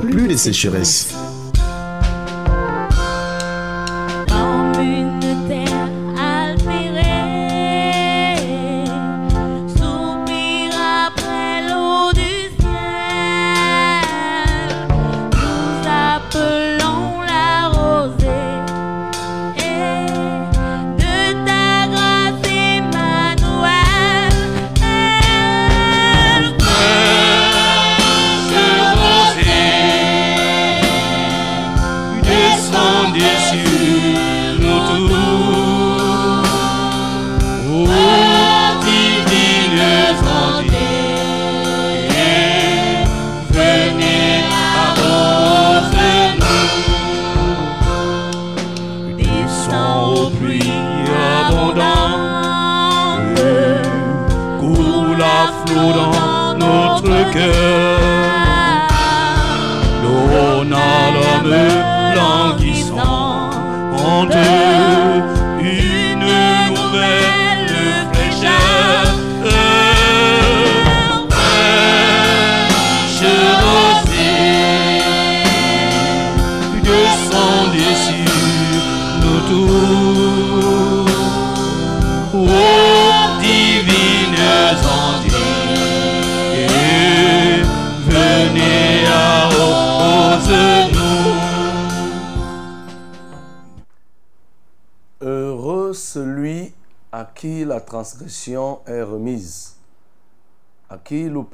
plus de sécheresse.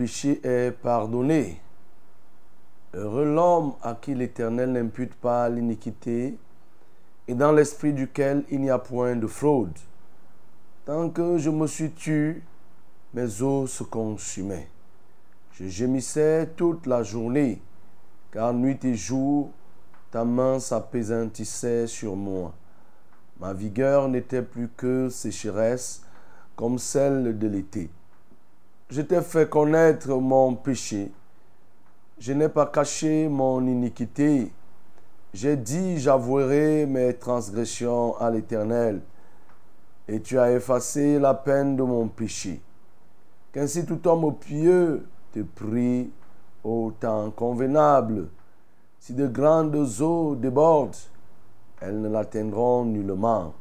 Péché est pardonné. Heureux l'homme à qui l'Éternel n'impute pas l'iniquité et dans l'esprit duquel il n'y a point de fraude. Tant que je me suis tu, mes os se consumaient. Je gémissais toute la journée, car nuit et jour, ta main s'appesantissait sur moi. Ma vigueur n'était plus que sécheresse, comme celle de l'été. Je t'ai fait connaître mon péché. Je n'ai pas caché mon iniquité. J'ai dit, j'avouerai mes transgressions à l'Éternel, et tu as effacé la peine de mon péché. Qu'ainsi tout homme pieux te prie au temps convenable. Si de grandes eaux débordent, elles ne l'atteindront nullement.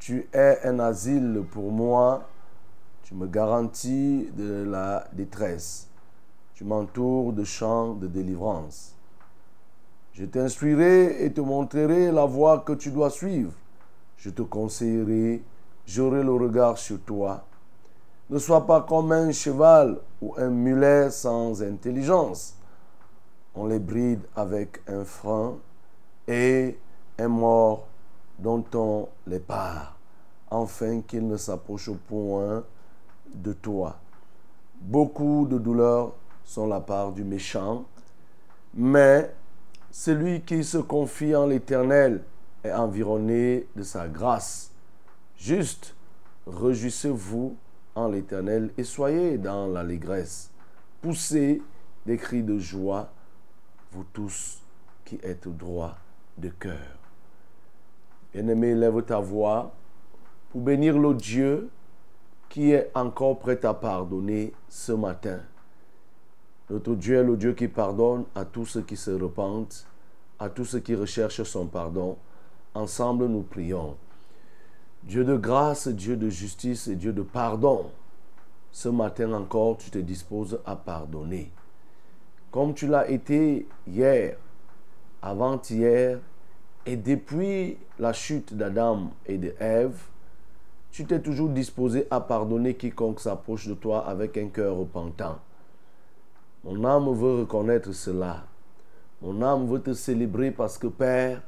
Tu es un asile pour moi, tu me garantis de la détresse, tu m'entoures de champs de délivrance. Je t'instruirai et te montrerai la voie que tu dois suivre. Je te conseillerai, j'aurai le regard sur toi. Ne sois pas comme un cheval ou un mulet sans intelligence. On les bride avec un frein et un mort dont on les part, afin qu'ils ne s'approchent point de toi. Beaucoup de douleurs sont la part du méchant, mais celui qui se confie en l'Éternel est environné de sa grâce. Juste, réjouissez-vous en l'Éternel et soyez dans l'allégresse. Poussez des cris de joie, vous tous qui êtes droits de cœur. Bien-aimé, lève ta voix pour bénir le Dieu qui est encore prêt à pardonner ce matin. Notre Dieu est le Dieu qui pardonne à tous ceux qui se repentent, à tous ceux qui recherchent son pardon. Ensemble, nous prions. Dieu de grâce, Dieu de justice et Dieu de pardon. Ce matin encore, tu te disposes à pardonner. Comme tu l'as été hier, avant-hier et depuis la chute d'Adam et de Ève, tu t'es toujours disposé à pardonner quiconque s'approche de toi avec un cœur repentant. Mon âme veut reconnaître cela. Mon âme veut te célébrer parce que Père,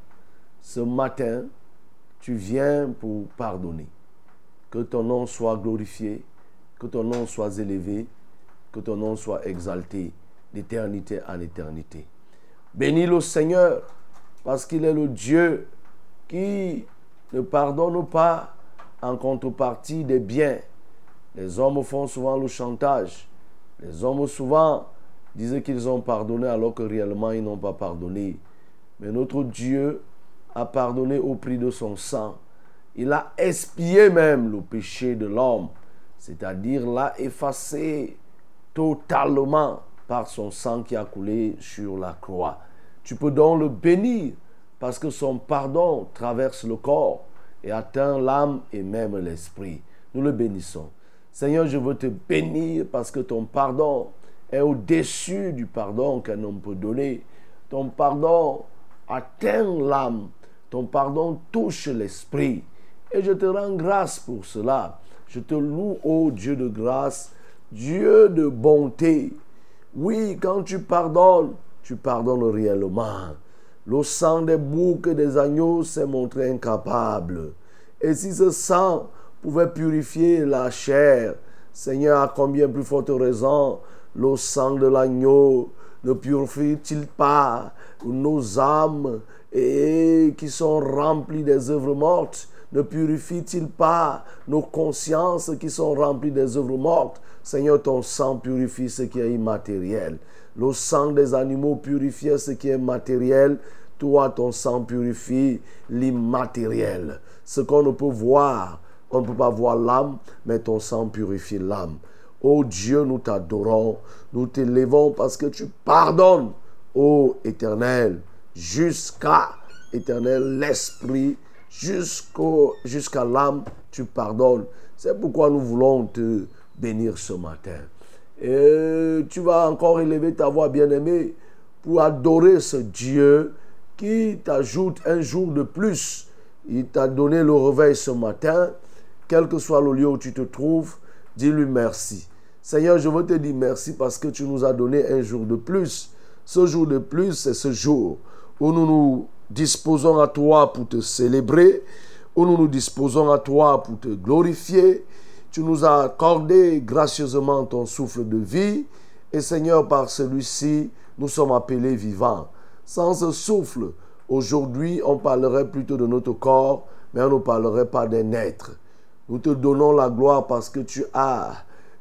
ce matin, tu viens pour pardonner. Que ton nom soit glorifié, que ton nom soit élevé, que ton nom soit exalté d'éternité en éternité. Bénis le Seigneur parce qu'il est le Dieu qui ne pardonne pas en contrepartie des biens. Les hommes font souvent le chantage. Les hommes souvent disent qu'ils ont pardonné alors que réellement ils n'ont pas pardonné. Mais notre Dieu a pardonné au prix de son sang. Il a expié même le péché de l'homme, c'est-à-dire l'a effacé totalement par son sang qui a coulé sur la croix. Tu peux donc le bénir parce que son pardon traverse le corps et atteint l'âme et même l'esprit. Nous le bénissons. Seigneur, je veux te bénir parce que ton pardon est au-dessus du pardon qu'un homme peut donner. Ton pardon atteint l'âme. Ton pardon touche l'esprit. Et je te rends grâce pour cela. Je te loue, ô Dieu de grâce, Dieu de bonté. Oui, quand tu pardonnes, tu pardonnes réellement. Le sang des boucs et des agneaux s'est montré incapable. Et si ce sang pouvait purifier la chair, Seigneur, à combien plus forte raison le sang de l'agneau ne purifie-t-il pas nos âmes et qui sont remplies des œuvres mortes ne purifie-t-il pas nos consciences qui sont remplies des œuvres mortes? Seigneur, ton sang purifie ce qui est immatériel. Le sang des animaux purifie ce qui est matériel. Toi, ton sang purifie l'immatériel. Ce qu'on ne peut voir, on ne peut pas voir l'âme, mais ton sang purifie l'âme. Ô Dieu, nous t'adorons, nous t'élevons parce que tu pardonnes, ô Éternel, jusqu'à Éternel, l'Esprit, jusqu'à l'âme, tu pardonnes. C'est pourquoi nous voulons te bénir ce matin. Et tu vas encore élever ta voix, bien-aimée, pour adorer ce Dieu qui t'ajoute un jour de plus. Il t'a donné le réveil ce matin, quel que soit le lieu où tu te trouves, dis-lui merci. Seigneur, je veux te dire merci parce que tu nous as donné un jour de plus. Ce jour de plus, c'est ce jour où nous nous disposons à toi pour te célébrer, où nous nous disposons à toi pour te glorifier. Tu nous as accordé gracieusement ton souffle de vie. Et Seigneur, par celui-ci, nous sommes appelés vivants. Sans ce souffle, aujourd'hui, on parlerait plutôt de notre corps, mais on ne parlerait pas d'un être. Nous te donnons la gloire parce que tu as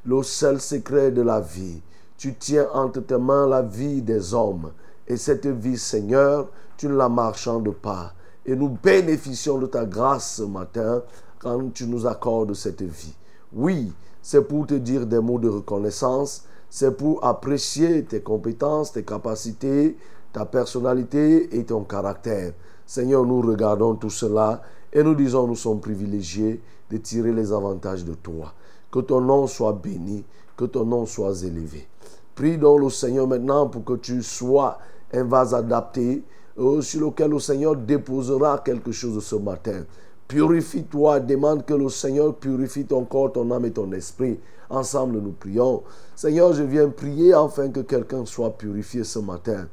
le seul secret de la vie. Tu tiens entre tes mains la vie des hommes. Et cette vie, Seigneur, tu ne la marchandes pas. Et nous bénéficions de ta grâce ce matin quand tu nous accordes cette vie. Oui, c'est pour te dire des mots de reconnaissance, c'est pour apprécier tes compétences, tes capacités, ta personnalité et ton caractère. Seigneur, nous regardons tout cela et nous disons nous sommes privilégiés de tirer les avantages de toi. Que ton nom soit béni, que ton nom soit élevé. Prie donc le Seigneur maintenant pour que tu sois un vase adapté euh, sur lequel le Seigneur déposera quelque chose ce matin. Purifie-toi, demande que le Seigneur purifie ton corps, ton âme et ton esprit. Ensemble, nous prions. Seigneur, je viens prier afin que quelqu'un soit purifié ce matin.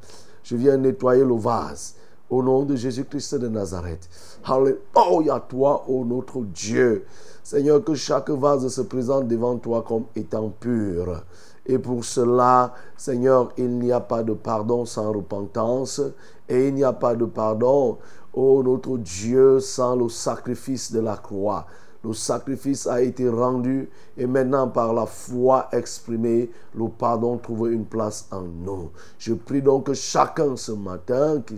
Je viens nettoyer le vase. Au nom de Jésus-Christ de Nazareth. Alléluia, toi, ô notre Dieu. Seigneur, que chaque vase se présente devant toi comme étant pur. Et pour cela, Seigneur, il n'y a pas de pardon sans repentance. Et il n'y a pas de pardon, ô notre Dieu, sans le sacrifice de la croix. Le sacrifice a été rendu et maintenant par la foi exprimée, le pardon trouve une place en nous. Je prie donc que chacun ce matin qui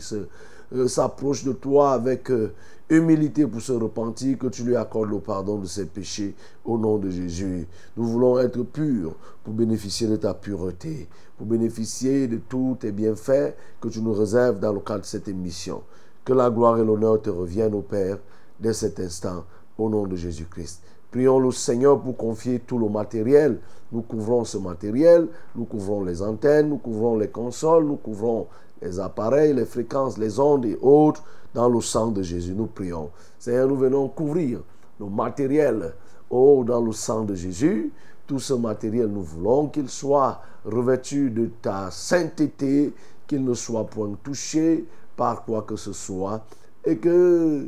euh, s'approche de toi avec euh, humilité pour se repentir, que tu lui accordes le pardon de ses péchés au nom de Jésus. Nous voulons être purs pour bénéficier de ta pureté, pour bénéficier de tous tes bienfaits que tu nous réserves dans le cadre de cette émission. Que la gloire et l'honneur te reviennent au Père dès cet instant, au nom de Jésus-Christ. Prions le Seigneur pour confier tout le matériel. Nous couvrons ce matériel, nous couvrons les antennes, nous couvrons les consoles, nous couvrons les appareils, les fréquences, les ondes et autres dans le sang de Jésus. Nous prions. Seigneur, nous venons couvrir le matériel oh, dans le sang de Jésus. Tout ce matériel, nous voulons qu'il soit revêtu de ta sainteté, qu'il ne soit point touché par quoi que ce soit et que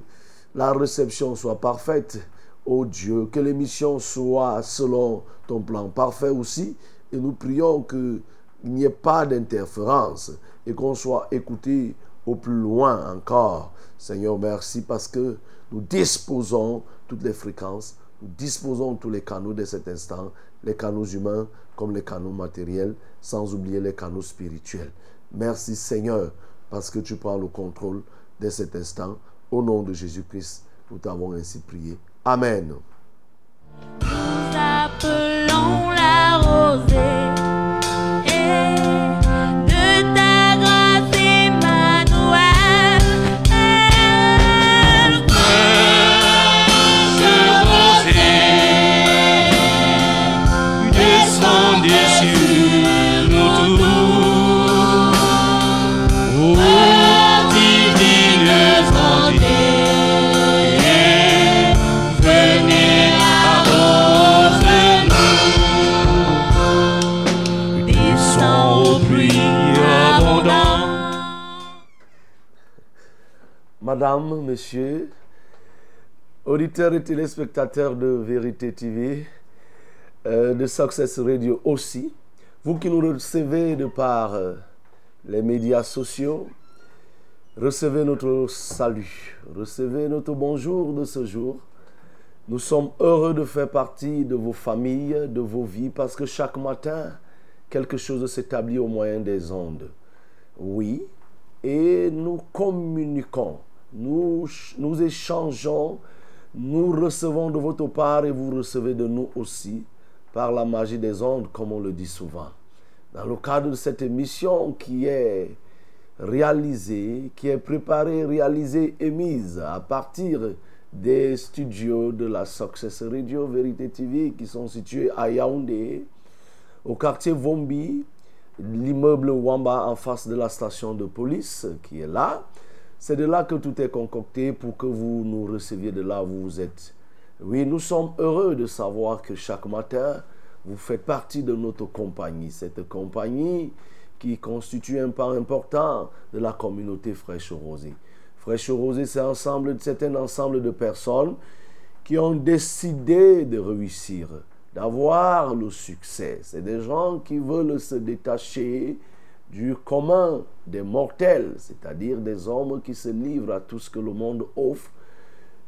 la réception soit parfaite. Oh Dieu, que l'émission soit selon ton plan parfait aussi. Et nous prions que il n'y ait pas d'interférence et qu'on soit écouté au plus loin encore. Seigneur, merci parce que nous disposons toutes les fréquences, nous disposons tous les canaux de cet instant, les canaux humains comme les canaux matériels, sans oublier les canaux spirituels. Merci Seigneur parce que tu prends le contrôle de cet instant. Au nom de Jésus-Christ, nous t'avons ainsi prié. Amen. Madame, monsieur, auditeurs et téléspectateurs de Vérité TV, euh, de Success Radio aussi, vous qui nous recevez de par euh, les médias sociaux, recevez notre salut, recevez notre bonjour de ce jour. Nous sommes heureux de faire partie de vos familles, de vos vies, parce que chaque matin, quelque chose s'établit au moyen des ondes. Oui, et nous communiquons, nous, échangeons, nous recevons de votre part et vous recevez de nous aussi par la magie des ondes, comme on le dit souvent. Dans le cadre de cette émission qui est réalisée, qui est préparée, réalisée et mise à partir des studios de la Success Radio Vérité TV qui sont situés à Yaoundé, au quartier Vombi, l'immeuble Wamba en face de la station de police qui est là. C'est de là que tout est concocté pour que vous nous receviez de là où vous êtes. Oui, nous sommes heureux de savoir que chaque matin, vous faites partie de notre compagnie. Cette compagnie qui constitue un part important de la communauté Fraîche Rosée. Fraîche Rosée, c'est un ensemble de personnes qui ont décidé de réussir, d'avoir le succès. C'est des gens qui veulent se détacher du commun des mortels, c'est-à-dire des hommes qui se livrent à tout ce que le monde offre.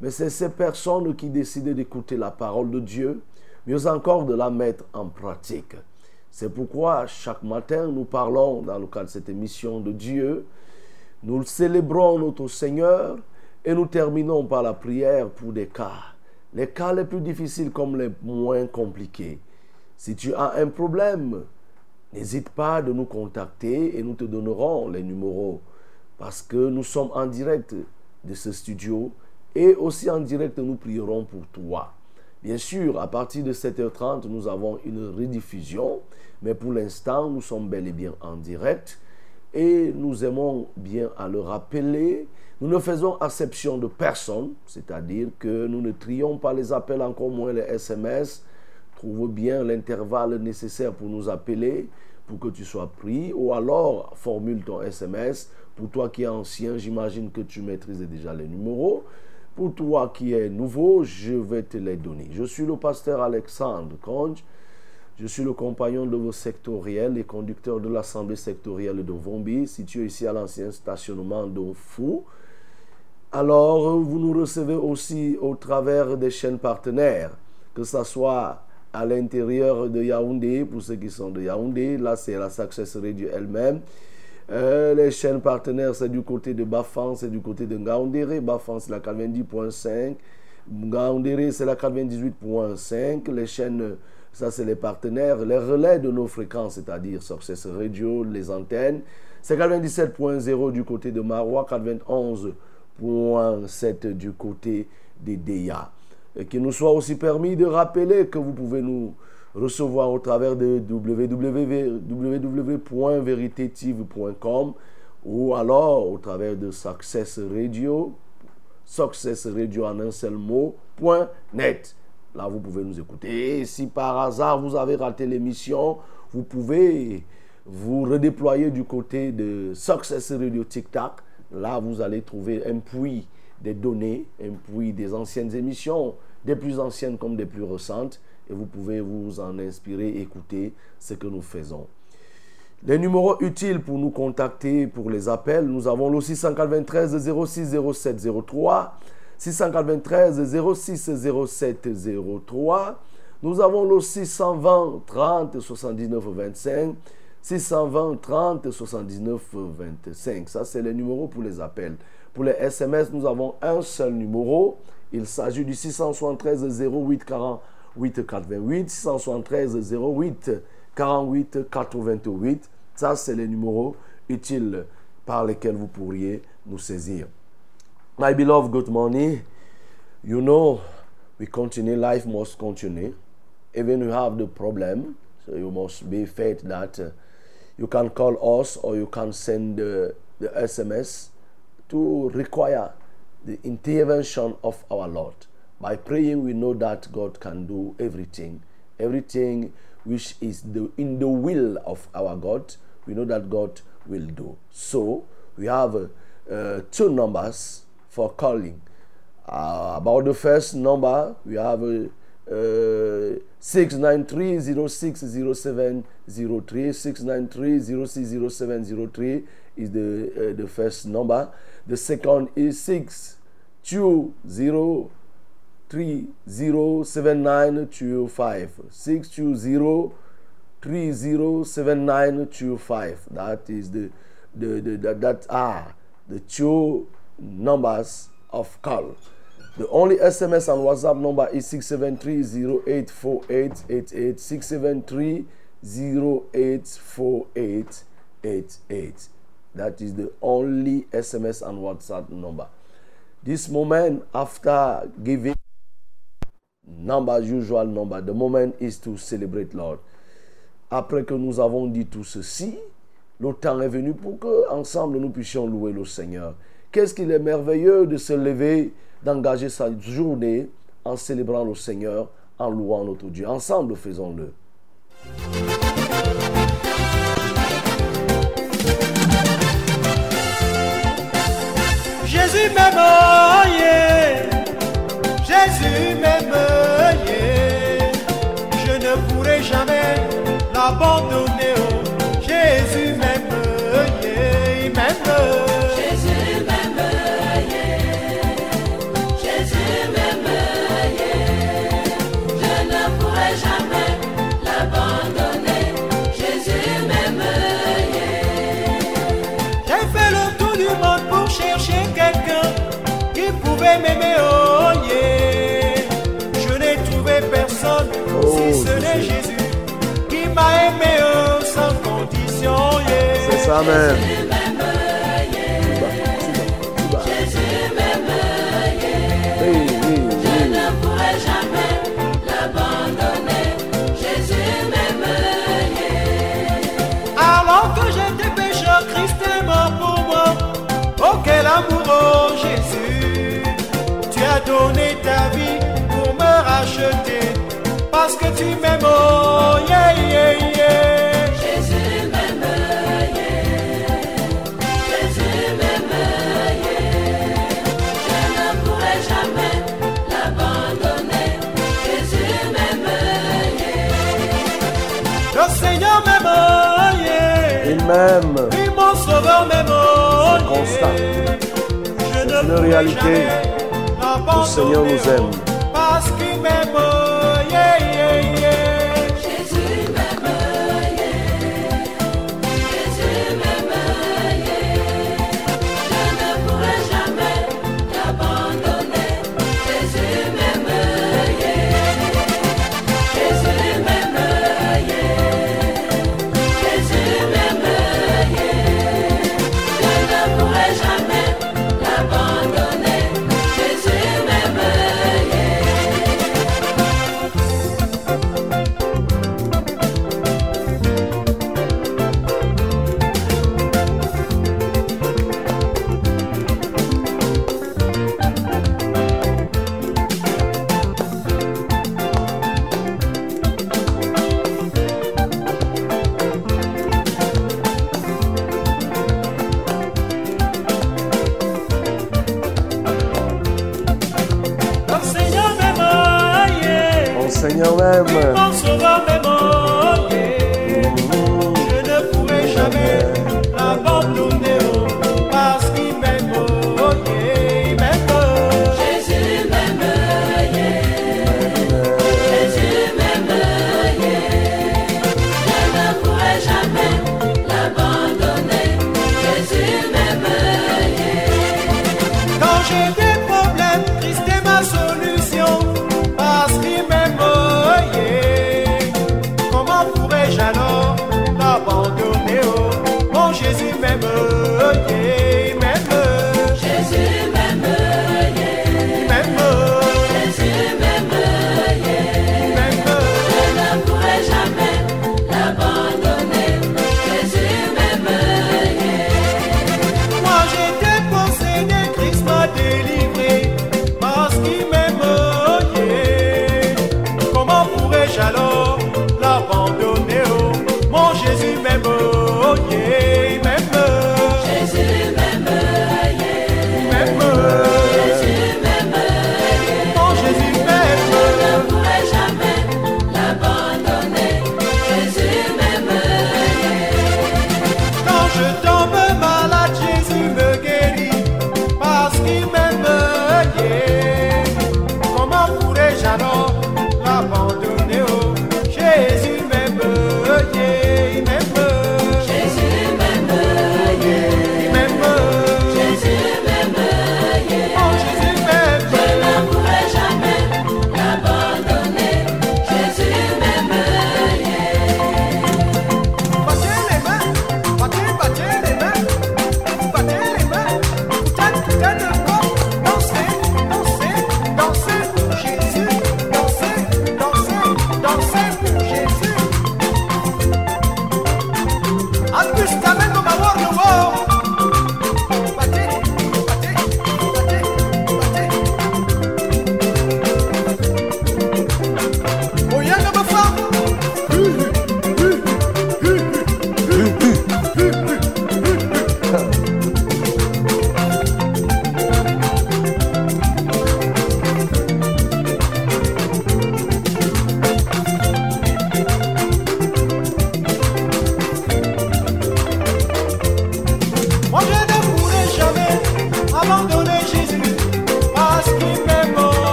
Mais c'est ces personnes qui décident d'écouter la parole de Dieu, mieux encore de la mettre en pratique. C'est pourquoi chaque matin nous parlons dans le cadre de cette émission de Dieu, nous célébrons notre Seigneur et nous terminons par la prière pour des cas. Les cas les plus difficiles comme les moins compliqués. Si tu as un problème, n'hésite pas de nous contacter et nous te donnerons les numéros parce que nous sommes en direct de ce studio et aussi en direct nous prierons pour toi. Bien sûr, à partir de 7h30, nous avons une rediffusion, mais pour l'instant, nous sommes bel et bien en direct et nous aimons bien à le rappeler. Nous ne faisons exception de personne, c'est-à-dire que nous ne trions pas les appels, encore moins les SMS. Trouve bien l'intervalle nécessaire pour nous appeler, pour que tu sois pris, ou alors formule ton SMS. Pour toi qui es ancien, j'imagine que tu maîtrises déjà les numéros. Pour toi qui es nouveau, je vais te les donner. Je suis le pasteur Alexandre Conge. Je suis le compagnon de vos sectoriels et conducteur de l'Assemblée sectorielle de Vombi, situé ici à l'ancien stationnement de Fou. Alors, vous nous recevez aussi au travers des chaînes partenaires, que ce soit à l'intérieur de Yaoundé, pour ceux qui sont de Yaoundé, là c'est la Success Radio elle-même. Euh, les chaînes partenaires, c'est du côté de Bafan, c'est du côté de Ngaoundéré. Bafan, c'est la 90.5. Ngaoundéré, c'est la 98.5. Les chaînes, ça c'est les partenaires. Les relais de nos fréquences, c'est-à-dire Success Radio, les antennes, c'est 97.0 du côté de Marois, 91.7 du côté des DEA. Et qu'il nous soit aussi permis de rappeler que vous pouvez nous recevoir au travers de www.veritétive.com ou alors au travers de Success Radio, Success Radio en un seul mot. Là, vous pouvez nous écouter. Et si par hasard vous avez raté l'émission, vous pouvez vous redéployer du côté de Success Radio TikTok. Là, vous allez trouver un puits des données, un puits des anciennes émissions, des plus anciennes comme des plus récentes et vous pouvez vous en inspirer, écouter ce que nous faisons. Les numéros utiles pour nous contacter pour les appels, nous avons le 693 06 07 03, 693 06 07 03. Nous avons le 620 30 79 25, 620 30 79 25. Ça, c'est les numéros pour les appels. Pour les SMS, nous avons un seul numéro. Il s'agit du 673 08 48 88, 673 08 48 88. Ça, c'est les numéros utiles par lesquels vous pourriez nous saisir. My beloved, good morning. You know, we continue, life must continue. Even you have the problem, so you must be faith that uh, you can call us or you can send the, the SMS to require the intervention of our Lord. By praying, we know that God can do everything. Everything which is the, in the will of our God, we know that God will do. So, we have uh, uh, two numbers for calling. Uh, about the first number, we have uh, uh, 693-060703. 693-060703 is the, uh, the first number. The second is 620 307925 620 307925 that is the the, the that, that are the two numbers of call. The only sms and whatsapp number is 673-084888 673-084888 that is the only sms and whatsapp number this moment after giving number, usual number, the moment is to celebrate Lord. Après que nous avons dit tout ceci, le temps est venu pour que ensemble nous puissions louer le Seigneur. Qu'est-ce qu'il est merveilleux de se lever, d'engager sa journée en célébrant le Seigneur, en louant notre Dieu. Ensemble, faisons-le. Jésus Oh quel amour, oh Jésus. Tu as donné ta vie pour me racheter. Parce que tu m'aimes, oh. Oh C'est. Je C'est ne une réalité. Le Seigneur nous aime. Yeah. Mon Seigneur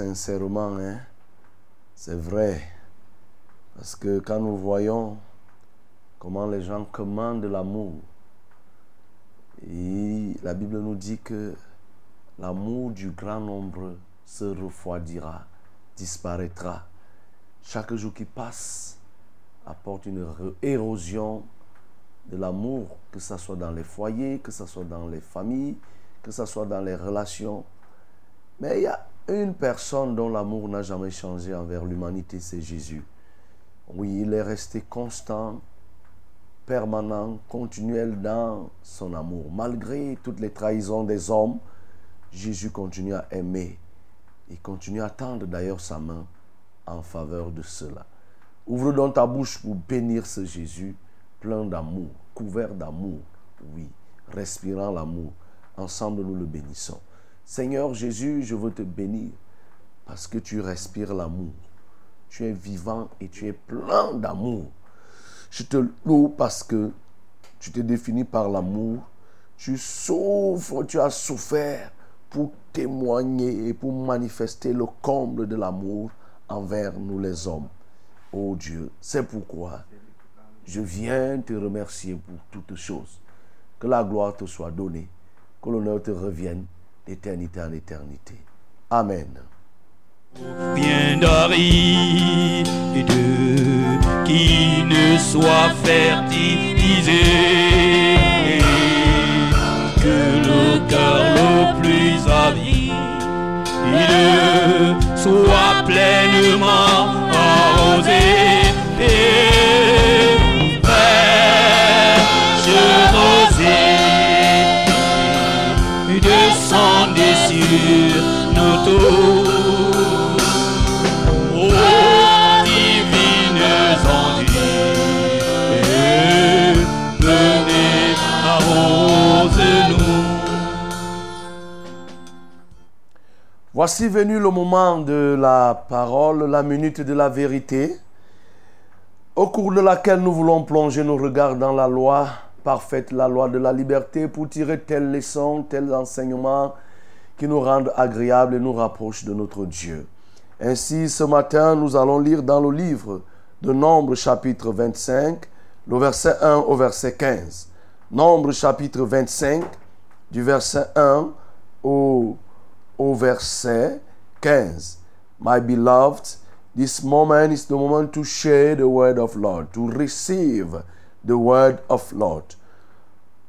sincèrement. Hein? C'est vrai. Parce que quand nous voyons comment les gens commandent l'amour, la Bible nous dit que l'amour du grand nombre se refroidira, disparaîtra. Chaque jour qui passe apporte une érosion de l'amour, que ce soit dans les foyers, que ce soit dans les familles, que ce soit dans les relations. Mais il y a une personne dont l'amour n'a jamais changé envers l'humanité, c'est Jésus. Oui, il est resté constant, permanent, continuel dans son amour. Malgré toutes les trahisons des hommes, Jésus continue à aimer. Il continue à tendre d'ailleurs sa main en faveur de cela. Ouvre donc ta bouche pour bénir ce Jésus plein d'amour, couvert d'amour, oui, respirant l'amour. Ensemble, nous le bénissons. Seigneur Jésus, je veux te bénir parce que tu respires l'amour. Tu es vivant et tu es plein d'amour. Je te loue parce que tu te définis par l'amour. Tu souffres, tu as souffert pour témoigner et pour manifester le comble de l'amour envers nous les hommes. Oh Dieu, c'est pourquoi je viens te remercier pour toutes choses. Que la gloire te soit donnée, que l'honneur te revienne d'éternité en éternité. Amen. bien d'aride qui ne soit fertilisé que le cœur le plus avide soit pleinement arrosé Voici venu le moment de la parole, la minute de la vérité, au cours de laquelle nous voulons plonger nos regards dans la loi parfaite, la loi de la liberté, pour tirer telles leçons, tels enseignements qui nous rendent agréables et nous rapprochent de notre Dieu. Ainsi, ce matin, nous allons lire dans le livre de Nombre chapitre 25, le verset 1 au verset 15. Nombre chapitre 25, du verset 1 au au verset 15. My beloved, this moment is the moment to share the word of Lord, to receive the word of Lord.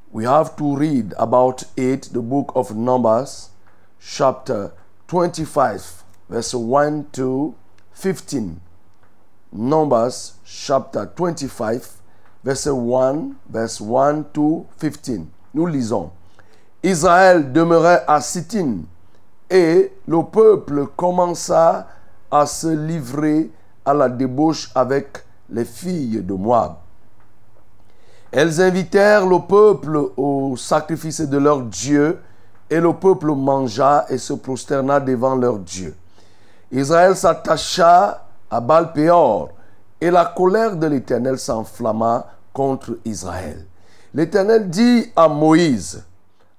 We have to read about it, the book of Numbers, chapter 25, verse 1 to 15. Numbers, chapter 25, verse 1, verse 1 to 15. Nous lisons. Israël demeurait à Sittim et le peuple commença à se livrer à la débauche avec les filles de Moab. Elles invitèrent le peuple au sacrifice de leur Dieu, et le peuple mangea et se prosterna devant leur Dieu. Israël s'attacha à Baal-Péor, et la colère de l'Éternel s'enflamma contre Israël. L'Éternel dit à Moïse,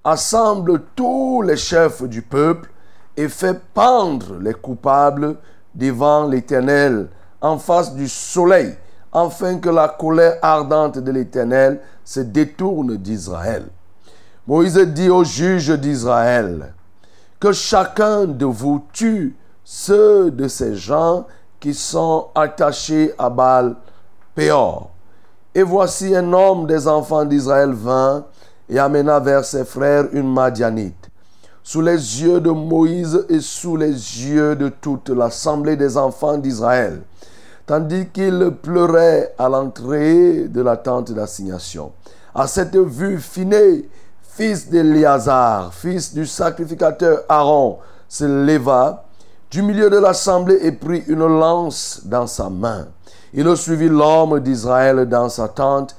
Assemble tous les chefs du peuple et fais pendre les coupables devant l'Éternel en face du soleil, afin que la colère ardente de l'Éternel se détourne d'Israël. Moïse dit aux juges d'Israël, que chacun de vous tue ceux de ces gens qui sont attachés à Baal Péor. Et voici un homme des enfants d'Israël vint et amena vers ses frères une Madianite. Sous les yeux de Moïse et sous les yeux de toute l'assemblée des enfants d'Israël, tandis qu'il pleurait à l'entrée de la tente d'assignation. À cette vue, Phiné, fils d'Éléazar, fils du sacrificateur Aaron, se leva du milieu de l'assemblée et prit une lance dans sa main. Il suivit l'homme d'Israël dans sa tente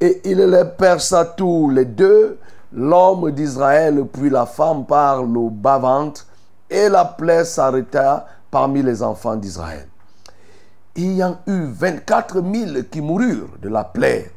et il les perça tous les deux, l'homme d'Israël puis la femme par le bas-ventre, et la plaie s'arrêta parmi les enfants d'Israël. Il y en eut 24 000 qui moururent de la plaie.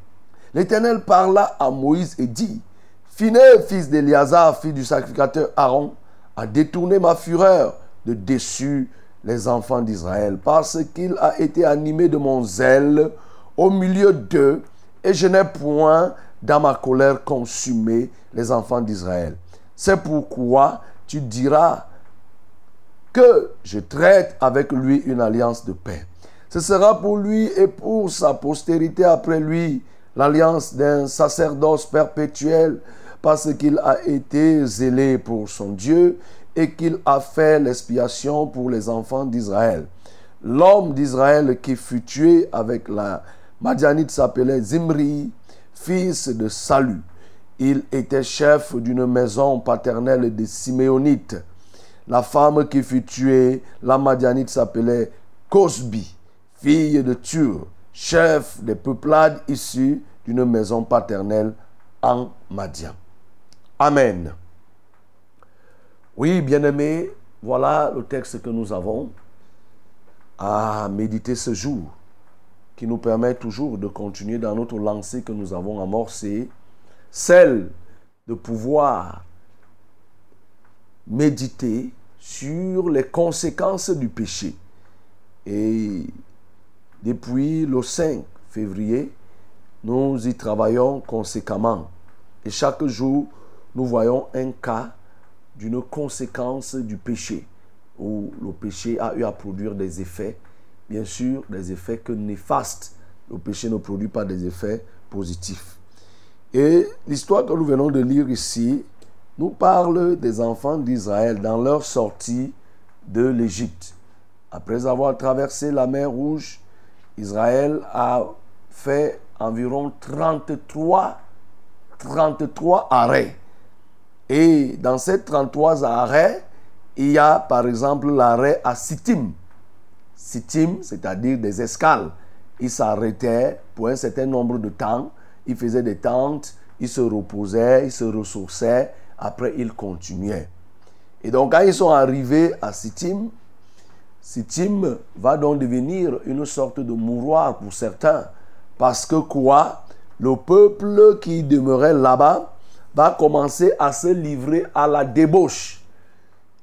L'Éternel parla à Moïse et dit, Phiné, fils d'Éliazar, fils du sacrificateur Aaron, a détourné ma fureur de dessus les enfants d'Israël, parce qu'il a été animé de mon zèle au milieu d'eux, et je n'ai point dans ma colère consumé les enfants d'Israël. C'est pourquoi tu diras que je traite avec lui une alliance de paix. Ce sera pour lui et pour sa postérité après lui l'alliance d'un sacerdoce perpétuel parce qu'il a été zélé pour son Dieu et qu'il a fait l'expiation pour les enfants d'Israël. L'homme d'Israël qui fut tué avec la Madianite s'appelait Zimri, fils de Salut. Il était chef d'une maison paternelle des Siméonites. La femme qui fut tuée, la Madianite s'appelait Cosbi, fille de Tur, chef des peuplades issues d'une maison paternelle en Madian. Amen. Oui, bien-aimés, voilà le texte que nous avons à méditer ce jour, qui nous permet toujours de continuer dans notre lancée que nous avons amorcée, celle de pouvoir méditer sur les conséquences du péché. Et depuis le 5 février, nous y travaillons conséquemment. Et chaque jour, nous voyons un cas d'une conséquence du péché, où le péché a eu à produire des effets, bien sûr, des effets que néfastes. Le péché ne produit pas des effets positifs. Et l'histoire que nous venons de lire ici nous parle des enfants d'Israël dans leur sortie de l'Égypte. Après avoir traversé la mer Rouge, Israël a fait environ 33, 33 arrêts. Et dans ces 33 arrêts, il y a par exemple l'arrêt à Sittim. Sittim, c'est-à-dire des escales. Ils s'arrêtaient pour un certain nombre de temps. Ils faisaient des tentes, ils se reposaient, ils se ressourçaient. Après, ils continuaient. Et donc, quand ils sont arrivés à Sittim, Sittim va donc devenir une sorte de mouroir pour certains. Parce que quoi? Le peuple qui demeurait là-bas va commencer à se livrer à la débauche.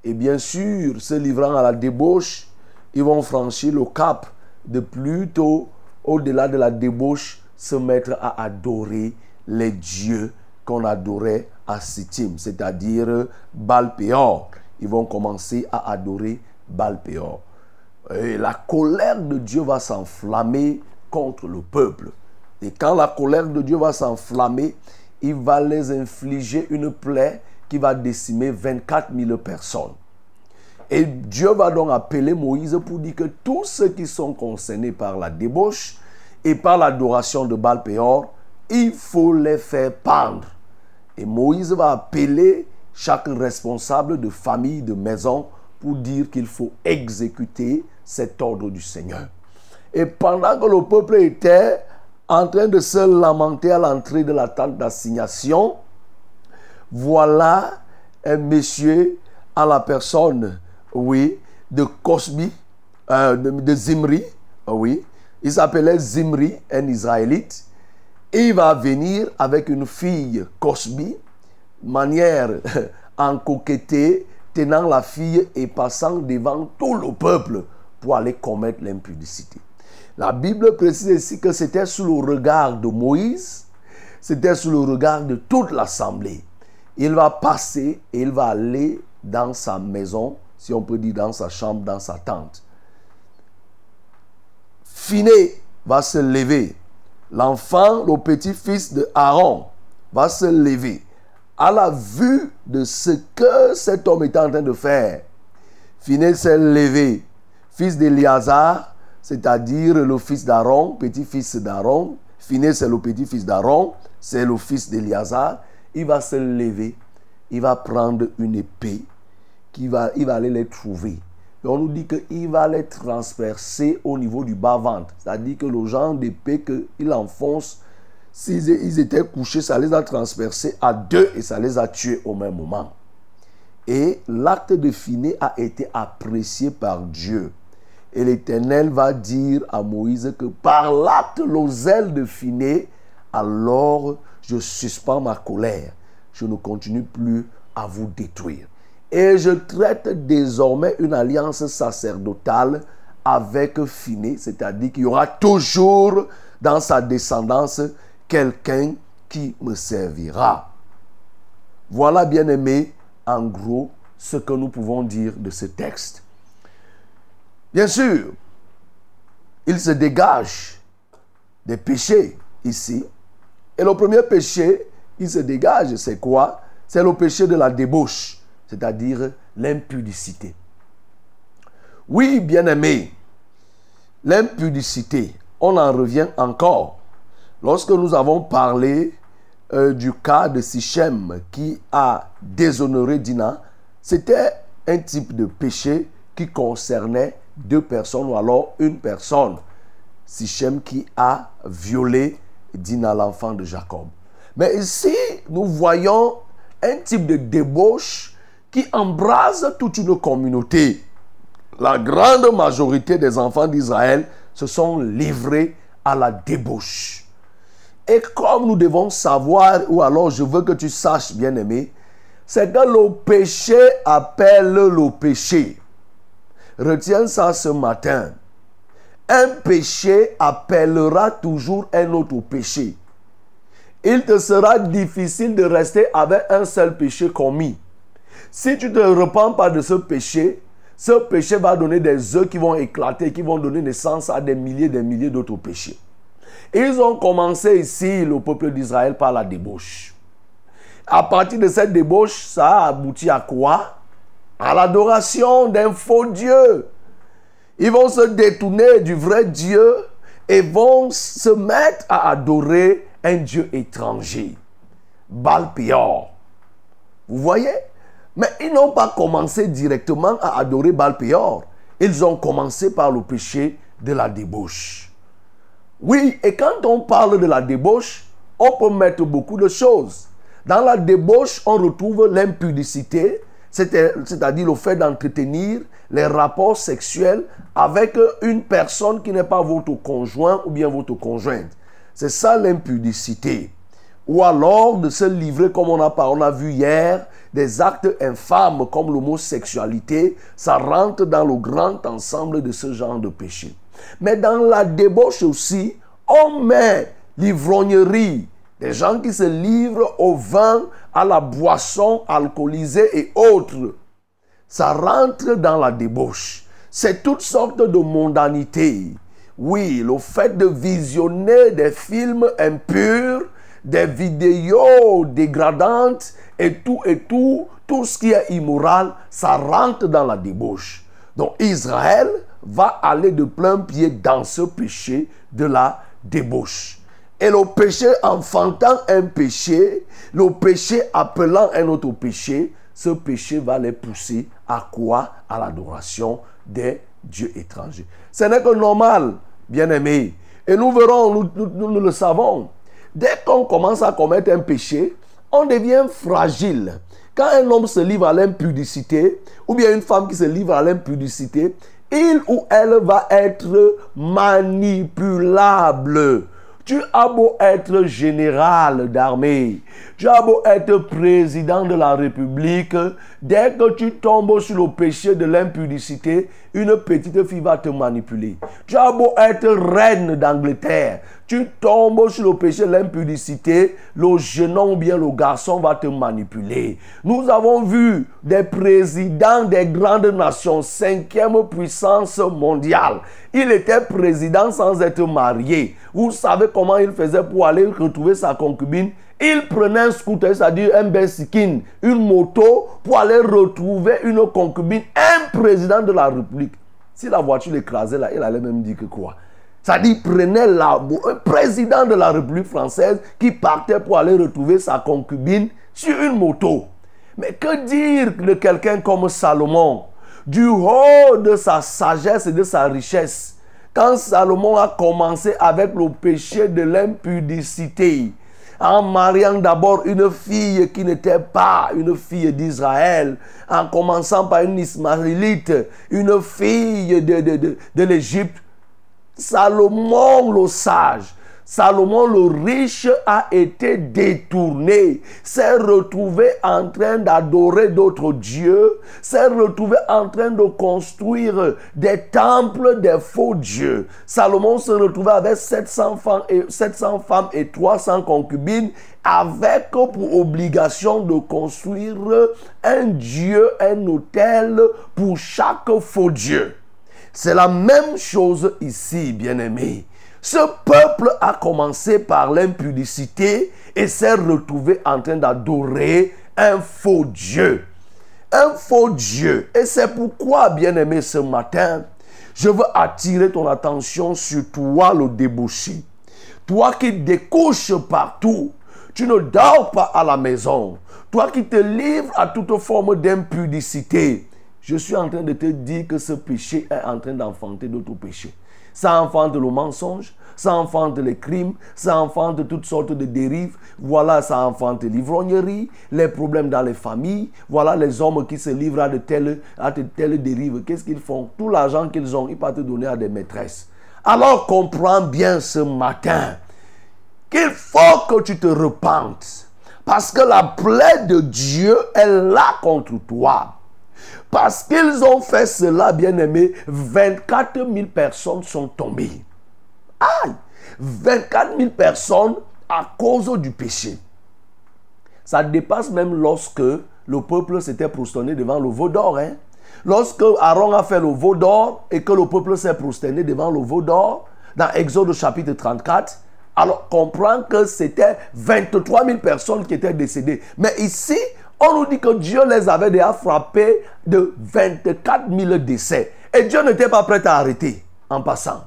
Et bien sûr, se livrant à la débauche, ils vont franchir le cap de plutôt, au-delà de la débauche, se mettre à adorer les dieux qu'on adorait à Sittim, c'est-à-dire Balpéor. Ils vont commencer à adorer Balpéor. Et la colère de Dieu va s'enflammer contre le peuple. Et quand la colère de Dieu va s'enflammer, il va les infliger une plaie qui va décimer 24 000 personnes. Et Dieu va donc appeler Moïse pour dire que tous ceux qui sont concernés par la débauche et par l'adoration de Baal Péor, il faut les faire pendre. Et Moïse va appeler chaque responsable de famille, de maison, pour dire qu'il faut exécuter cet ordre du Seigneur. Et pendant que le peuple était en train de se lamenter à l'entrée de la tente d'assignation, voilà un monsieur à la personne, oui, de Cosbi, euh, de, Zimri, oui. Il s'appelait Zimri, un Israélite. Et il va venir avec une fille, Cosbi, manière en coquetté, tenant la fille et passant devant tout le peuple pour aller commettre l'impudicité. La Bible précise ici que c'était sous le regard de Moïse, c'était sous le regard de toute l'assemblée. Il va passer et il va aller dans sa maison, si on peut dire dans sa chambre, dans sa tente. Finé va se lever. L'enfant, le petit-fils de Aaron, va se lever à la vue de ce que cet homme était en train de faire. Finé s'est levé, fils d'Eliazar, c'est-à-dire le fils d'Aaron, petit-fils d'Aaron. Finé, c'est le petit-fils d'Aaron, c'est le fils d'Eliazar. Il va se lever, il va prendre une épée, il va aller les trouver. Et on nous dit qu'il va les transpercer au niveau du bas-ventre. C'est-à-dire que le genre d'épée qu'il enfonce, s'ils étaient couchés, ça les a transpercés à deux et ça les a tués au même moment. Et l'acte de Finé a été apprécié par Dieu. Et l'Éternel va dire à Moïse que par l'acte, le zèle de Finé, alors je suspends ma colère. Je ne continue plus à vous détruire. Et je traite désormais une alliance sacerdotale avec Finé, c'est-à-dire qu'il y aura toujours dans sa descendance quelqu'un qui me servira. Voilà, bien aimé, en gros, ce que nous pouvons dire de ce texte. Bien sûr, il se dégage des péchés ici. Et le premier péché, il se dégage, c'est quoi? C'est le péché de la débauche, c'est-à-dire l'impudicité. Oui, bien-aimé, l'impudicité, on en revient encore. Lorsque nous avons parlé euh, du cas de Sichem qui a déshonoré Dina, c'était un type de péché qui concernait deux personnes ou alors une personne. Sichem qui a violé Dina, l'enfant de Jacob. Mais ici, nous voyons un type de débauche qui embrase toute une communauté. La grande majorité des enfants d'Israël se sont livrés à la débauche. Et comme nous devons savoir, ou alors je veux que tu saches, bien-aimé, c'est que le péché appelle le péché. Retiens ça ce matin. Un péché appellera toujours un autre péché. Il te sera difficile de rester avec un seul péché commis. Si tu ne te repens pas de ce péché, ce péché va donner des œufs qui vont éclater, qui vont donner naissance à des milliers et des milliers d'autres péchés. Ils ont commencé ici, le peuple d'Israël, par la débauche. À partir de cette débauche, ça a abouti à quoi? À l'adoration d'un faux Dieu. Ils vont se détourner du vrai Dieu et vont se mettre à adorer un Dieu étranger. Balpéor. Vous voyez? Mais ils n'ont pas commencé directement à adorer Balpéor. Ils ont commencé par le péché de la débauche. Oui, et quand on parle de la débauche, on peut mettre beaucoup de choses. Dans la débauche, on retrouve l'impudicité, c'est-à-dire le fait d'entretenir les rapports sexuels avec une personne qui n'est pas votre conjoint ou bien votre conjointe. C'est ça l'impudicité. Ou alors de se livrer, comme on a, on a vu hier, des actes infâmes comme l'homosexualité, ça rentre dans le grand ensemble de ce genre de péché. Mais dans la débauche aussi, on met l'ivrognerie, des gens qui se livrent au vin, à la boisson alcoolisée et autres. Ça rentre dans la débauche. C'est toutes sortes de mondanité. Oui, le fait de visionner des films impurs, des vidéos dégradantes et tout et tout, tout ce qui est immoral, ça rentre dans la débauche. Donc Israël va aller de plein pied dans ce péché de la débauche. Et le péché enfantant un péché, le péché appelant un autre péché, ce péché va les pousser à quoi? À l'adoration des dieux étrangers. Ce n'est que normal, bien-aimés. Et nous verrons, nous le savons. Dès qu'on commence à commettre un péché, on devient fragile. Quand un homme se livre à l'impudicité, ou bien une femme qui se livre à l'impudicité, il ou elle va être manipulable. Tu as beau être général d'armée, tu as beau être président de la République, dès que tu tombes sur le péché de l'impudicité, une petite fille va te manipuler. Tu as beau être reine d'Angleterre, tu tombes sur le péché de l'impudicité, le jeune homme ou bien le garçon va te manipuler. Nous avons vu des présidents des grandes nations, cinquième puissance mondiale. Il était président sans être marié. Vous savez comment il faisait pour aller retrouver sa concubine? Il prenait un scooter, c'est-à-dire un bensikin, une moto, pour aller retrouver une concubine, un président de la République. Si la voiture l'écrasait là, il allait même dire que quoi? C'est-à-dire, prenait un président de la République française qui partait pour aller retrouver sa concubine sur une moto. Mais que dire de quelqu'un comme Salomon? Du haut de sa sagesse et de sa richesse, quand Salomon a commencé avec le péché de l'impudicité, en mariant d'abord une fille qui n'était pas une fille d'Israël, en commençant par une Ismaélite, une fille de, de, de, de l'Égypte. Salomon le sage Salomon le riche a été détourné, s'est retrouvé en train d'adorer d'autres dieux, s'est retrouvé en train de construire des temples des faux dieux. Salomon se retrouvait avec 700 femmes et, 700 femmes et 300 concubines avec pour obligation de construire un dieu, un hôtel pour chaque faux dieu. C'est la même chose ici, bien-aimés. Ce peuple a commencé par l'impudicité et s'est retrouvé en train d'adorer un faux Dieu. Un faux Dieu. Et c'est pourquoi, bien-aimé, ce matin, je veux attirer ton attention sur toi, le débouché. Toi qui découches partout. Tu ne dors pas à la maison. Toi qui te livres à toute forme d'impudicité. Je suis en train de te dire que ce péché est en train d'enfanter d'autres péchés. Ça enfante le mensonge, ça enfante les crimes, ça enfante toutes sortes de dérives. Voilà, ça enfante l'ivrognerie, les problèmes dans les familles. Voilà les hommes qui se livrent à de telles, dérives. Qu'est-ce qu'ils font? Tout l'argent qu'ils ont, ils partent donner à des maîtresses. Alors comprends bien ce matin qu'il faut que tu te repentes. Parce que la plaie de Dieu est là contre toi. Parce qu'ils ont fait cela, bien-aimé, 24 000 personnes sont tombées. Aïe 24 000 personnes à cause du péché. Ça dépasse même lorsque le peuple s'était prosterné devant le veau d'or. Hein. Lorsque Aaron a fait le veau d'or et que le peuple s'est prosterné devant le veau d'or, dans Exode chapitre 34, alors comprends que c'était 23 000 personnes qui étaient décédées. Mais ici, on nous dit que Dieu les avait déjà frappés de 24 000 décès. Et Dieu n'était pas prêt à arrêter en passant.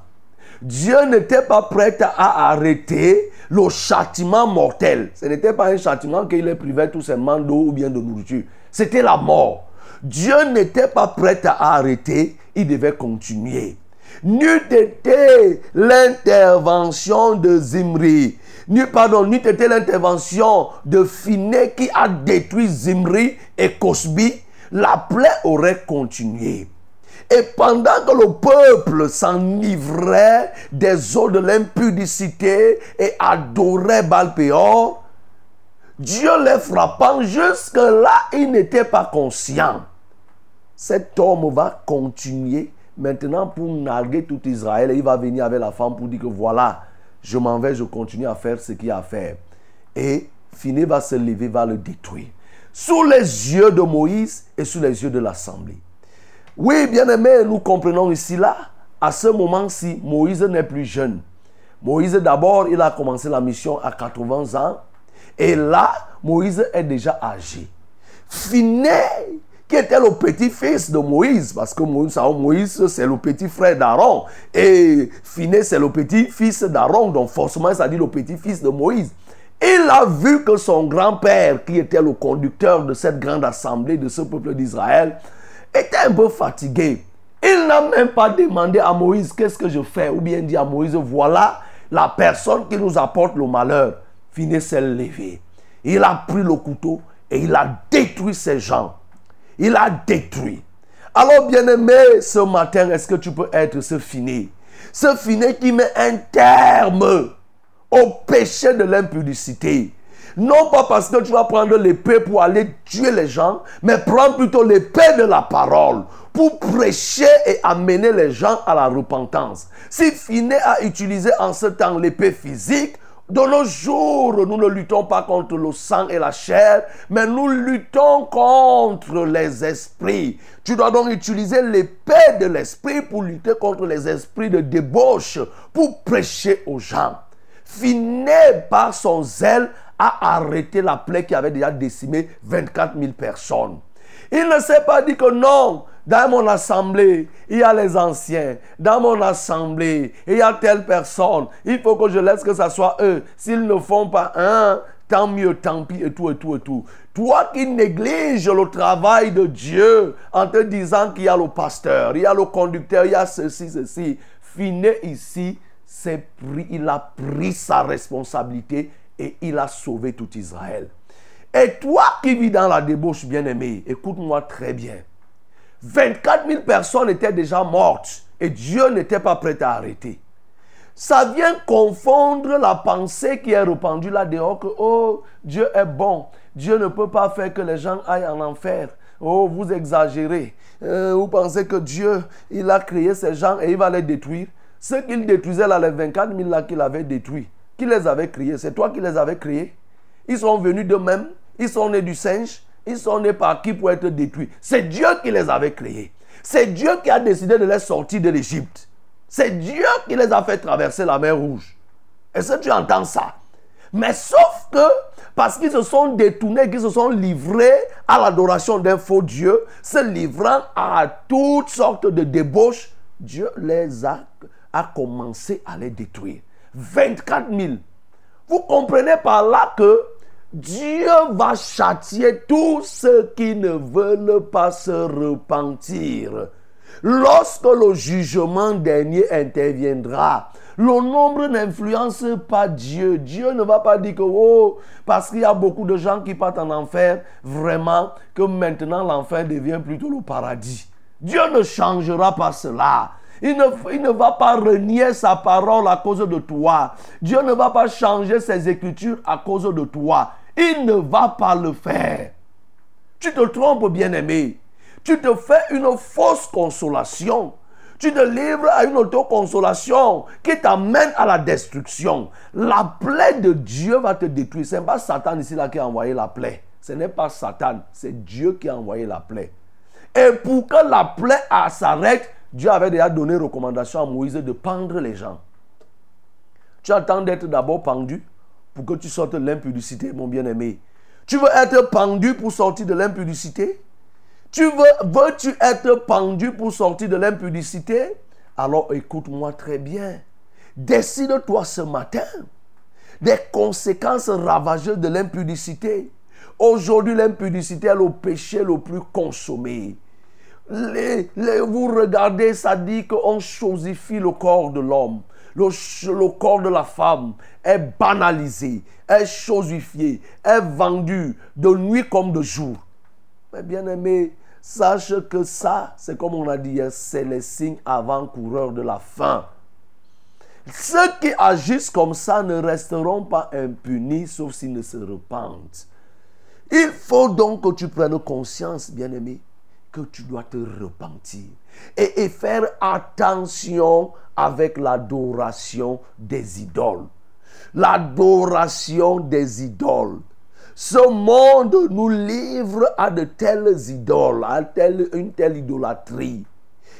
Dieu n'était pas prêt à arrêter le châtiment mortel. Ce n'était pas un châtiment qu'il les privait tout simplement d'eau ou bien de nourriture. C'était la mort. Dieu n'était pas prêt à arrêter, il devait continuer. N'eût été l'intervention de Zimri, ni pardon, n'eût été l'intervention de Finé qui a détruit Zimri et Cosby, la plaie aurait continué. Et pendant que le peuple s'enivrait des eaux de l'impudicité et adorait Balpéor, Dieu les frappant jusque-là, il n'était pas conscient. Cet homme va continuer maintenant pour narguer tout Israël. Et il va venir avec la femme pour dire que voilà, je m'en vais, je continue à faire ce qu'il y a à faire. Et Finé va se lever, va le détruire. Sous les yeux de Moïse et sous les yeux de l'assemblée. Oui, bien aimé, nous comprenons ici là, à ce moment-ci, Moïse n'est plus jeune. Moïse d'abord, il a commencé la mission à 80 ans. Et là, Moïse est déjà âgé. Finé, qui était le petit-fils de Moïse, parce que Moïse, c'est le petit frère d'Aaron, et Finé, c'est le petit-fils d'Aaron, donc forcément, ça dit le petit-fils de Moïse. Il a vu que son grand-père, qui était le conducteur de cette grande assemblée de ce peuple d'Israël, était un peu fatigué. Il n'a même pas demandé à Moïse qu'est-ce que je fais, ou bien dit à Moïse, voilà la personne qui nous apporte le malheur. Finé s'est levé. Il a pris le couteau et il a détruit ces gens. Il a détruit. Alors, bien-aimé, ce matin, est-ce que tu peux être ce finé Ce finé qui met un terme au péché de l'impudicité. Non pas parce que tu vas prendre l'épée pour aller tuer les gens, mais prends plutôt l'épée de la parole pour prêcher et amener les gens à la repentance. Si Finé a utilisé en ce temps l'épée physique, de nos jours, nous ne luttons pas contre le sang et la chair, mais nous luttons contre les esprits. Tu dois donc utiliser l'épée de l'esprit pour lutter contre les esprits de débauche, pour prêcher aux gens. Finé par son zèle a arrêté la plaie qui avait déjà décimé 24 000 personnes. Il ne s'est pas dit que non, dans mon assemblée, il y a les anciens. Dans mon assemblée, il y a telle personne. Il faut que je laisse que ce soit eux. S'ils ne font pas un, tant mieux, tant pis, et tout, et tout, et tout. Toi qui négliges le travail de Dieu en te disant qu'il y a le pasteur, il y a le conducteur, il y a ceci, ceci. Finé ici, il a pris sa responsabilité et il a sauvé tout Israël. Et toi qui vis dans la débauche, bien-aimé, écoute-moi très bien. 24 000 personnes étaient déjà mortes et Dieu n'était pas prêt à arrêter. ça vient confondre la pensée qui est répandue là dehors que, oh, Dieu est bon. Dieu ne peut pas faire que les gens aillent en enfer. Oh, vous exagérez. Euh, vous pensez que Dieu, il a créé ces gens et il va les détruire. Ceux qu'il détruisait là, les 24 000 là qu'il avait détruits, qui les avait créés C'est toi qui les avais créés Ils sont venus d'eux-mêmes, ils sont nés du singe, ils sont nés par qui pour être détruits? C'est Dieu qui les avait créés. C'est Dieu qui a décidé de les sortir de l'Égypte. C'est Dieu qui les a fait traverser la mer Rouge. Est-ce que tu entends ça? Mais sauf que, parce qu'ils se sont détournés, qu'ils se sont livrés à l'adoration d'un faux Dieu, se livrant à toutes sortes de débauches, Dieu les a, a commencé à les détruire. 24 000. Vous comprenez par là que Dieu va châtier tous ceux qui ne veulent pas se repentir. Lorsque le jugement dernier interviendra, le nombre n'influence pas Dieu. Dieu ne va pas dire que, oh, parce qu'il y a beaucoup de gens qui partent en enfer, vraiment, que maintenant l'enfer devient plutôt le paradis. Dieu ne changera pas cela. Il ne, va pas renier sa parole à cause de toi. Dieu ne va pas changer ses écritures à cause de toi. Il ne va pas le faire. Tu te trompes, bien-aimé. Tu te fais une fausse consolation. Tu te livres à une autoconsolation qui t'amène à la destruction. La plaie de Dieu va te détruire. Ce n'est pas Satan ici là qui a envoyé la plaie. Ce n'est pas Satan, c'est Dieu qui a envoyé la plaie. Et pour que la plaie s'arrête, Dieu avait déjà donné recommandation à Moïse de pendre les gens. Tu attends d'être d'abord pendu pour que tu sortes de l'impudicité, mon bien-aimé. Tu veux être pendu pour sortir de l'impudicité? Tu veux, veux-tu être pendu pour sortir de l'impudicité? Alors écoute-moi très bien. Décide-toi ce matin des conséquences ravageuses de l'impudicité. Aujourd'hui, l'impudicité est le péché le plus consommé. Les, vous regardez, ça dit qu'on chosifie le corps de l'homme. Le, corps de la femme est banalisé, est chosifié, est vendu de nuit comme de jour. Mais bien aimé, sache que ça, c'est comme on a dit, c'est les signes avant-coureurs de la fin. Ceux qui agissent comme ça ne resteront pas impunis sauf s'ils ne se repentent. Il faut donc que tu prennes conscience, bien-aimé, que tu dois te repentir et, faire attention avec l'adoration des idoles. L'adoration des idoles. Ce monde nous livre à de telles idoles, à une telle idolâtrie.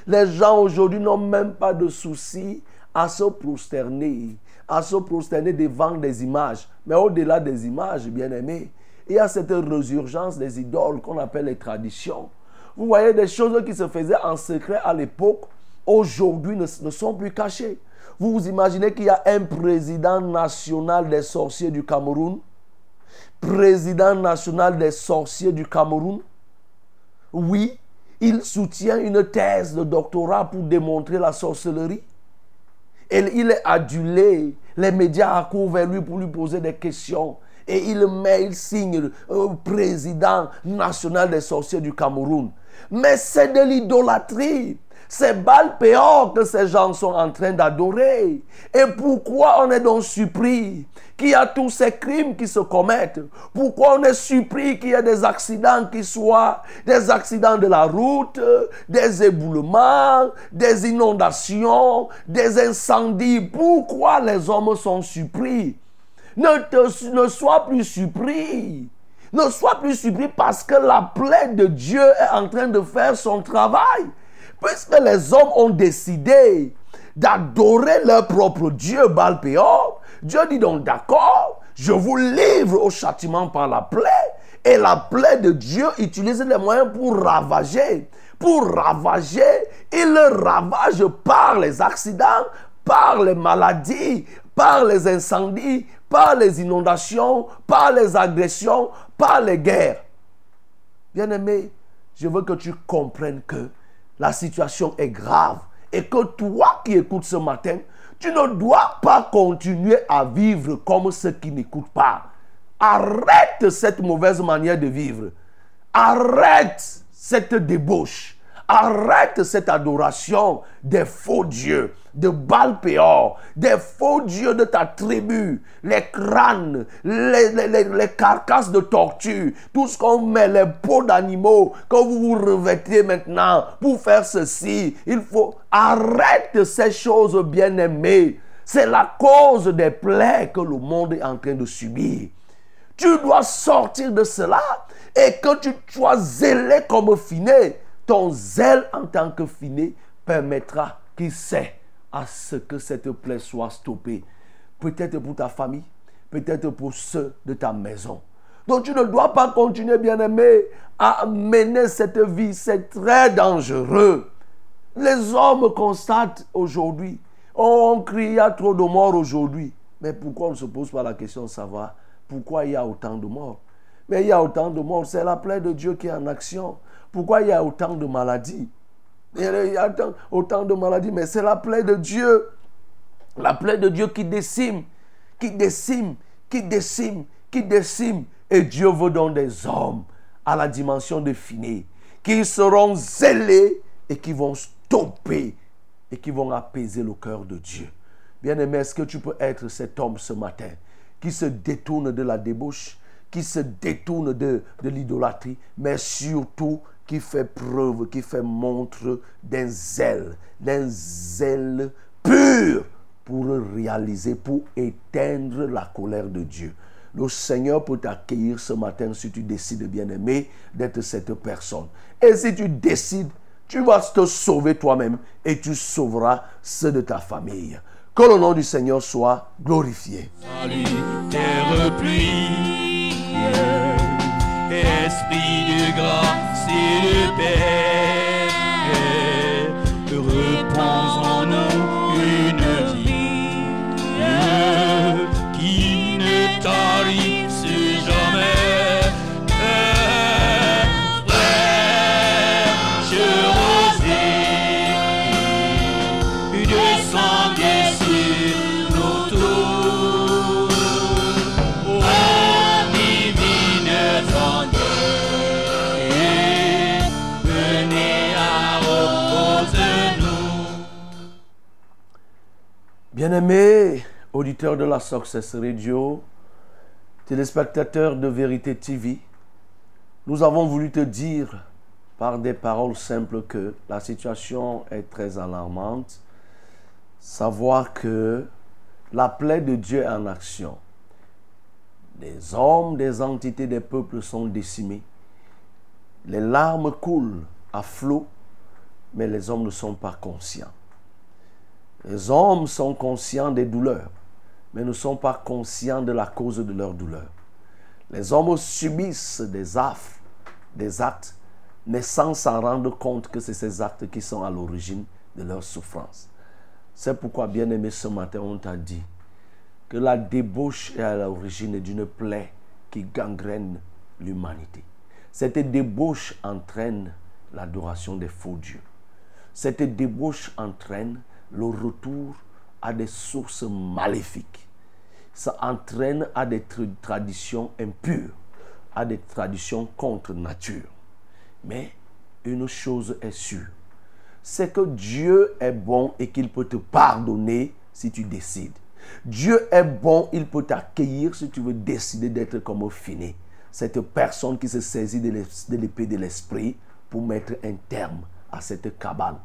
Les gens aujourd'hui n'ont même pas de souci à se prosterner, à se prosterner devant des images. Mais au-delà des images, bien aimés, il y a cette résurgence des idoles qu'on appelle les traditions. Vous voyez des choses qui se faisaient en secret à l'époque, aujourd'hui ne, sont plus cachées. Vous vous imaginez qu'il y a un président national des sorciers du Cameroun? Président national des sorciers du Cameroun? Oui, il soutient une thèse de doctorat pour démontrer la sorcellerie. Et il est adulé. Les médias accourent vers lui pour lui poser des questions et il met, il signe euh, président national des sorciers du Cameroun. Mais c'est de l'idolâtrie. C'est Balpéor que ces gens sont en train d'adorer. Et pourquoi on est donc surpris qu'il y a tous ces crimes qui se commettent? Pourquoi on est surpris qu'il y ait des accidents qui soient des accidents de la route, des éboulements, des inondations, des incendies? Pourquoi les hommes sont surpris? Ne, ne sois plus surpris. Ne sois plus surpris parce que la plaie de Dieu est en train de faire son travail. Puisque les hommes ont décidé d'adorer leur propre Dieu, Balpéor, Dieu dit donc d'accord, je vous livre au châtiment par la plaie. Et la plaie de Dieu utilise les moyens pour ravager. Pour ravager, il le ravage par les accidents, par les maladies, par les incendies, par les inondations, par les agressions, par les guerres. Bien-aimé, je veux que tu comprennes que la situation est grave et que toi qui écoutes ce matin, tu ne dois pas continuer à vivre comme ceux qui n'écoutent pas. Arrête cette mauvaise manière de vivre. Arrête cette débauche. Arrête cette adoration des faux dieux, de Baal Péor, des faux dieux de ta tribu, les crânes, les, les- les- carcasses de tortue, tout ce qu'on met, les peaux d'animaux, que vous vous revêtez maintenant pour faire ceci. Il faut arrête ces choses bien-aimées. C'est la cause des plaies que le monde est en train de subir. Tu dois sortir de cela et que tu sois zélé comme finé. Ton zèle en tant que finé permettra, qui sait, à ce que cette plaie soit stoppée. Peut-être pour ta famille, peut-être pour ceux de ta maison. Donc tu ne dois pas continuer, bien-aimé, à mener cette vie. C'est très dangereux. Les hommes constatent aujourd'hui, on crie, il y a trop de morts aujourd'hui. Mais pourquoi on ne se pose pas la question de savoir pourquoi il y a autant de morts? Mais il y a autant de morts, c'est la plaie de Dieu qui est en action. Pourquoi il y a autant de maladies? Il y a autant- de maladies, mais c'est la plaie de Dieu. La plaie de Dieu qui décime, qui décime, qui décime, qui décime. Et Dieu veut donc des hommes à la dimension définie, qui seront zélés et qui vont stopper et qui vont apaiser le cœur de Dieu. Bien-aimé, est-ce que tu peux être cet homme ce matin qui se détourne de la débauche, qui se détourne de, de l'idolâtrie, mais surtout qui fait preuve, qui fait montre d'un zèle, d'un zèle pur pour réaliser, pour éteindre la colère de Dieu. Le Seigneur peut t'accueillir ce matin si tu décides, bien-aimé, d'être cette personne. Et si tu décides, tu vas te sauver toi-même et tu sauveras ceux de ta famille. Que le nom du Seigneur soit glorifié. Salut, terre pluie, esprit de grâce et Bien-aimés auditeurs de la Success Radio, téléspectateurs de Vérité TV, nous avons voulu te dire par des paroles simples que la situation est très alarmante. Savoir que la plaie de Dieu est en action. Des hommes, des entités, des peuples sont décimés. Les larmes coulent à flot, mais les hommes ne sont pas conscients. Les hommes sont conscients des douleurs, mais ne sont pas conscients de la cause de leur douleur. Les hommes subissent des affres, des actes, mais sans s'en rendre compte que c'est ces actes qui sont à l'origine de leur souffrance. C'est pourquoi, bien-aimé, ce matin, on t'a dit que la débauche est à l'origine d'une plaie qui gangrène l'humanité. Cette débauche entraîne l'adoration des faux dieux. Cette débauche entraîne le retour à des sources maléfiques. Ça entraîne à des tra- traditions impures, à des traditions contre nature. Mais une chose est sûre, c'est que Dieu est bon et qu'il peut te pardonner si tu décides. Dieu est bon, il peut t'accueillir si tu veux décider d'être comme fini. Cette personne qui se saisit de l'épée de l'esprit pour mettre un terme à cette cabale.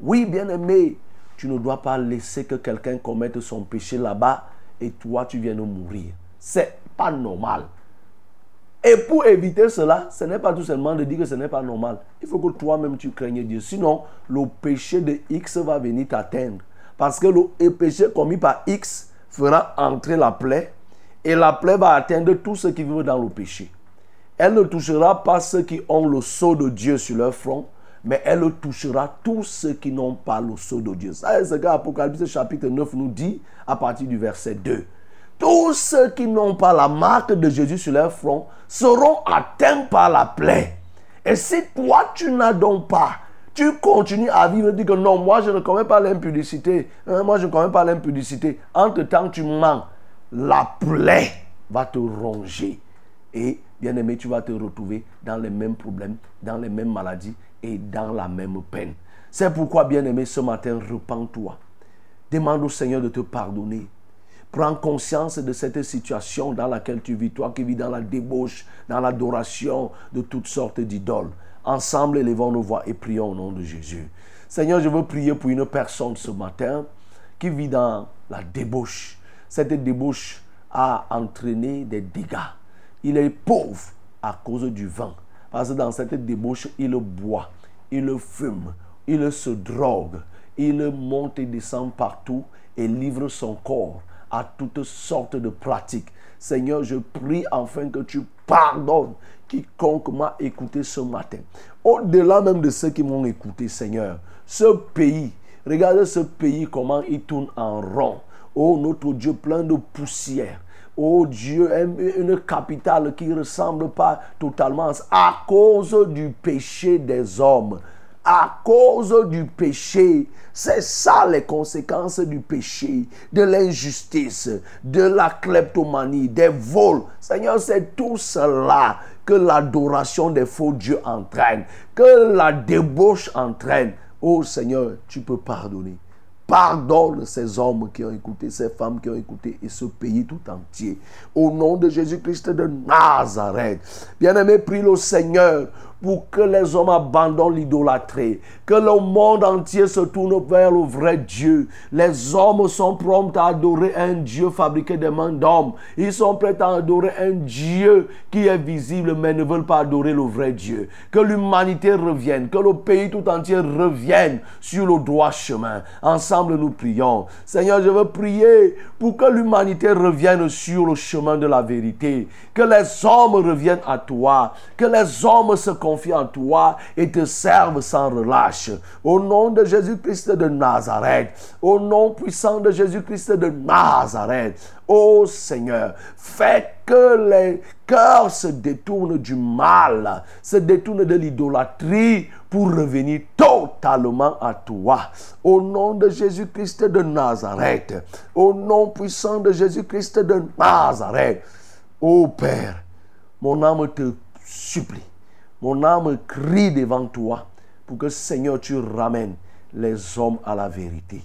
Oui, bien-aimé, tu ne dois pas laisser que quelqu'un commette son péché là-bas et toi tu viennes mourir. C'est pas normal. Et pour éviter cela, ce n'est pas tout seulement de dire que ce n'est pas normal. Il faut que toi-même tu craignes Dieu. Sinon, le péché de X va venir t'atteindre. Parce que le péché commis par X fera entrer la plaie et la plaie va atteindre tous ceux qui vivent dans le péché. Elle ne touchera pas ceux qui ont le sceau de Dieu sur leur front, mais elle touchera tous ceux qui n'ont pas le sceau de Dieu. Ça, c'est ce qu'Apocalypse chapitre 9 nous dit à partir du verset 2. Tous ceux qui n'ont pas la marque de Jésus sur leur front seront atteints par la plaie. Et si toi, tu n'as donc pas, tu continues à vivre, dis que non, moi je ne commets pas l'impudicité, Hein, moi je ne commets pas l'impudicité. Entre-temps, tu mens, la plaie va te ronger et bien-aimé, tu vas te retrouver dans les mêmes problèmes, dans les mêmes maladies et dans la même peine. C'est pourquoi, bien-aimé, ce matin, repens-toi. Demande au Seigneur de te pardonner. Prends conscience de cette situation dans laquelle tu vis, toi qui vis dans la débauche, dans l'adoration de toutes sortes d'idoles. Ensemble, élevons nos voix et prions au nom de Jésus. Seigneur, je veux prier pour une personne ce matin qui vit dans la débauche. Cette débauche a entraîné des dégâts. Il est pauvre à cause du vent. Parce que dans cette débauche, il boit, il fume, il se drogue, il monte et descend partout et livre son corps à toutes sortes de pratiques. Seigneur, je prie enfin que tu pardonnes quiconque m'a écouté ce matin. Au-delà même de ceux qui m'ont écouté, Seigneur, ce pays, regardez ce pays, comment il tourne en rond. Oh, notre Dieu plein de poussière. Oh Dieu, une capitale qui ne ressemble pas totalement à cause du péché des hommes à cause du péché. C'est ça les conséquences du péché, de l'injustice, de la kleptomanie, des vols. Seigneur, c'est tout cela que l'adoration des faux dieux entraîne, que la débauche entraîne. Oh Seigneur, tu peux pardonner. Pardonne ces hommes qui ont écouté, ces femmes qui ont écouté et ce pays tout entier. Au nom de Jésus-Christ de Nazareth. Bien-aimé, prie le Seigneur pour que les hommes abandonnent l'idolâtrie, que le monde entier se tourne vers le vrai Dieu. Les hommes sont prompts à adorer un Dieu fabriqué des mains d'hommes. Ils sont prêts à adorer un Dieu qui est visible, mais ne veulent pas adorer le vrai Dieu. Que l'humanité revienne, que le pays tout entier revienne sur le droit chemin. Ensemble, nous prions. Seigneur, je veux prier pour que l'humanité revienne sur le chemin de la vérité. Que les hommes reviennent à toi. Que les hommes se confient en toi et te servent sans relâche. Au nom de Jésus-Christ de Nazareth. Au nom puissant de Jésus-Christ de Nazareth. Ô Seigneur, fais que les cœurs se détournent du mal, se détournent de l'idolâtrie pour revenir totalement à toi. Au nom de Jésus-Christ de Nazareth, au nom puissant de Jésus-Christ de Nazareth, ô Père, mon âme te supplie, mon âme crie devant toi pour que Seigneur tu ramènes les hommes à la vérité.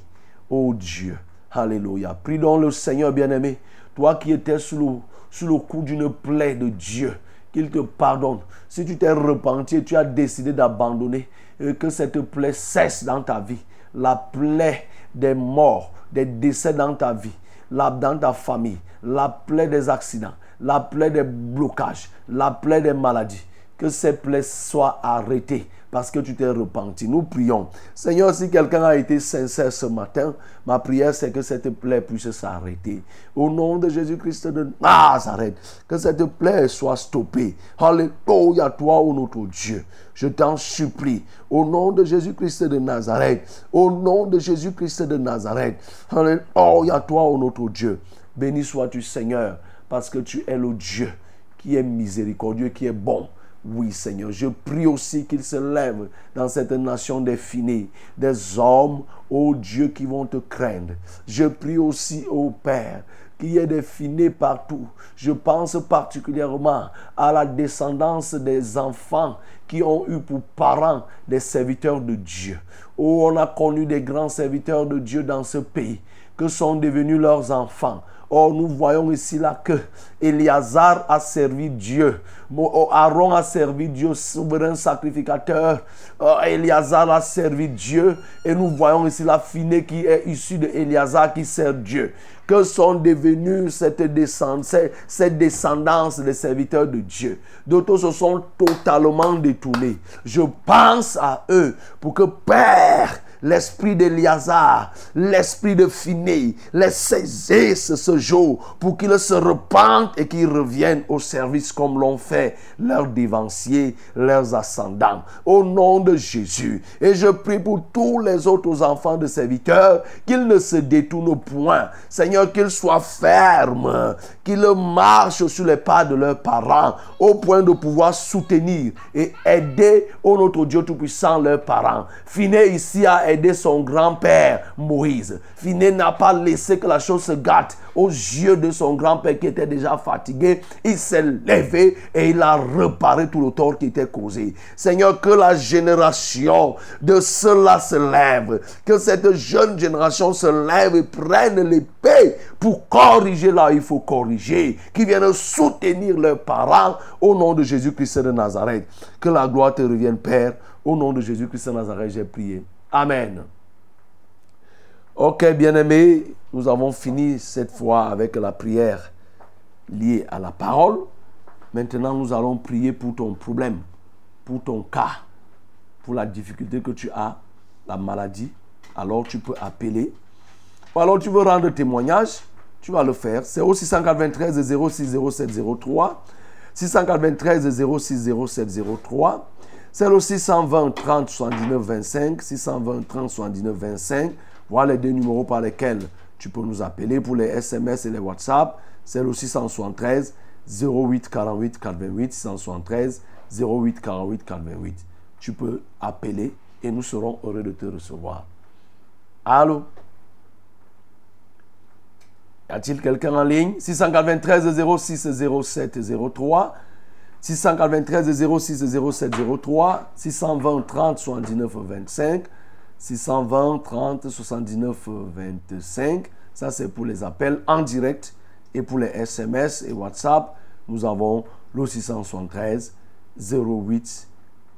Ô Dieu, Alléluia. Prie donc le Seigneur bien-aimé, toi qui étais sous le, sous coup d'une plaie de Dieu, qu'il te pardonne. Si tu t'es repenti et tu as décidé d'abandonner, et que cette plaie cesse dans ta vie. La plaie des morts, des décès dans ta vie, la, dans ta famille, la plaie des accidents, la plaie des blocages, la plaie des maladies. Que ces plaies soient arrêtées parce que tu t'es repenti. Nous prions. Seigneur, si quelqu'un a été sincère ce matin, ma prière c'est que cette plaie puisse s'arrêter. Au nom de Jésus-Christ de Nazareth, que cette plaie soit stoppée. Alléluia, toi, ô notre Dieu. Je t'en supplie, au nom de Jésus-Christ de Nazareth, au nom de Jésus-Christ de Nazareth. Alléluia, toi, ô notre Dieu. Béni sois-tu, Seigneur, parce que tu es le Dieu qui est miséricordieux, qui est bon. Oui, Seigneur, je prie aussi qu'il se lève dans cette nation définie des hommes, ô Dieu, qui vont te craindre. Je prie aussi, ô Père, qu'il y ait des finés partout. Je pense particulièrement à la descendance des enfants qui ont eu pour parents des serviteurs de Dieu. Oh, on a connu des grands serviteurs de Dieu dans ce pays, que sont devenus leurs enfants. Oh, nous voyons ici là que Eliazar a servi Dieu. Oh, Aaron a servi Dieu, souverain sacrificateur. Oh, Eliazar a servi Dieu. Et nous voyons ici la finée qui est issue de Eliazar qui sert Dieu. Que sont devenus cette descendance, cette descendance des serviteurs de Dieu? D'autres se sont totalement détournés. Je pense à eux pour que Père, l'esprit d'Eliazar, l'esprit de Finé, les saisissent ce jour pour qu'ils se repentent et qu'ils reviennent au service comme l'ont fait leurs dévanciers, leurs ascendants. Au nom de Jésus. Et je prie pour tous les autres enfants de serviteurs qu'ils ne se détournent point. Seigneur, qu'ils soient fermes, qu'ils marchent sur les pas de leurs parents au point de pouvoir soutenir et aider, au notre Dieu Tout-Puissant, leurs parents. Finé ici a aidé son grand-père Moïse. Phiné n'a pas laissé que la chose se gâte aux yeux de son grand-père qui était déjà fatigué. Il s'est levé et il a reparé tout le tort qui était causé. Seigneur, que la génération de ceux-là se lève. Que cette jeune génération se lève et prenne pour corriger là il faut corriger. Qui viennent soutenir leurs parents au nom de Jésus-Christ de Nazareth. Que la gloire te revienne, Père. Au nom de Jésus-Christ de Nazareth, j'ai prié. Amen. Ok, bien-aimés, nous avons fini cette fois avec la prière liée à la parole. Maintenant, nous allons prier pour ton problème, pour ton cas, pour la difficulté que tu as, la maladie. Alors, tu peux appeler. Alors, tu veux rendre témoignage, tu vas le faire. C'est au 693 060703. 693 060703. C'est le 620 30 79 25. 620 30 79 25. Voilà les deux numéros par lesquels tu peux nous appeler pour les SMS et les WhatsApp. C'est le 673 08 48 88 673 08 48 88. Tu peux appeler et nous serons heureux de te recevoir. Allô? Y a-t-il quelqu'un en ligne? 693 06 07 03. 693 06 07 03. 620 30 79 25. 620 30 79 25. Ça, c'est pour les appels en direct. Et pour les SMS et WhatsApp, nous avons le 673 08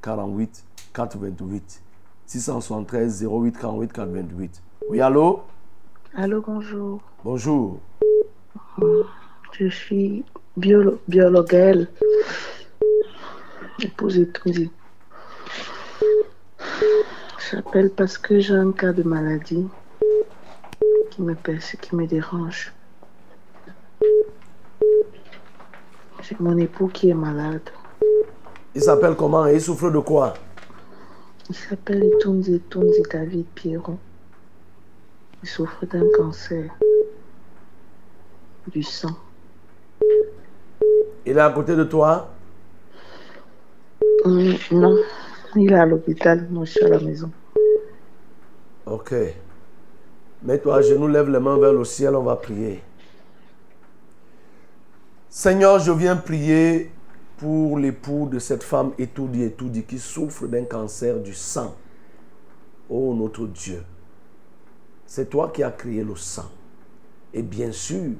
48 428. 673 08 48 428. Oui, allô? Allô, bonjour. Bonjour. Je suis biolo biologue, épouse épouse. J'appelle parce que j'ai un cas de maladie qui me perce, qui me dérange. J'ai mon époux qui est malade. Il s'appelle comment? Il souffre de quoi? Il s'appelle Tunzi Tunzi David Pierron. Il souffre d'un cancer du sang. Il est à côté de toi? Non, il est à l'hôpital, moi je suis à la maison. Ok. Mets-toi à genoux, lève les mains vers le ciel, on va prier. Seigneur, je viens prier pour l'époux de cette femme étourdie, étourdie, qui souffre d'un cancer du sang. Oh notre Dieu, c'est toi qui as créé le sang. Et bien sûr,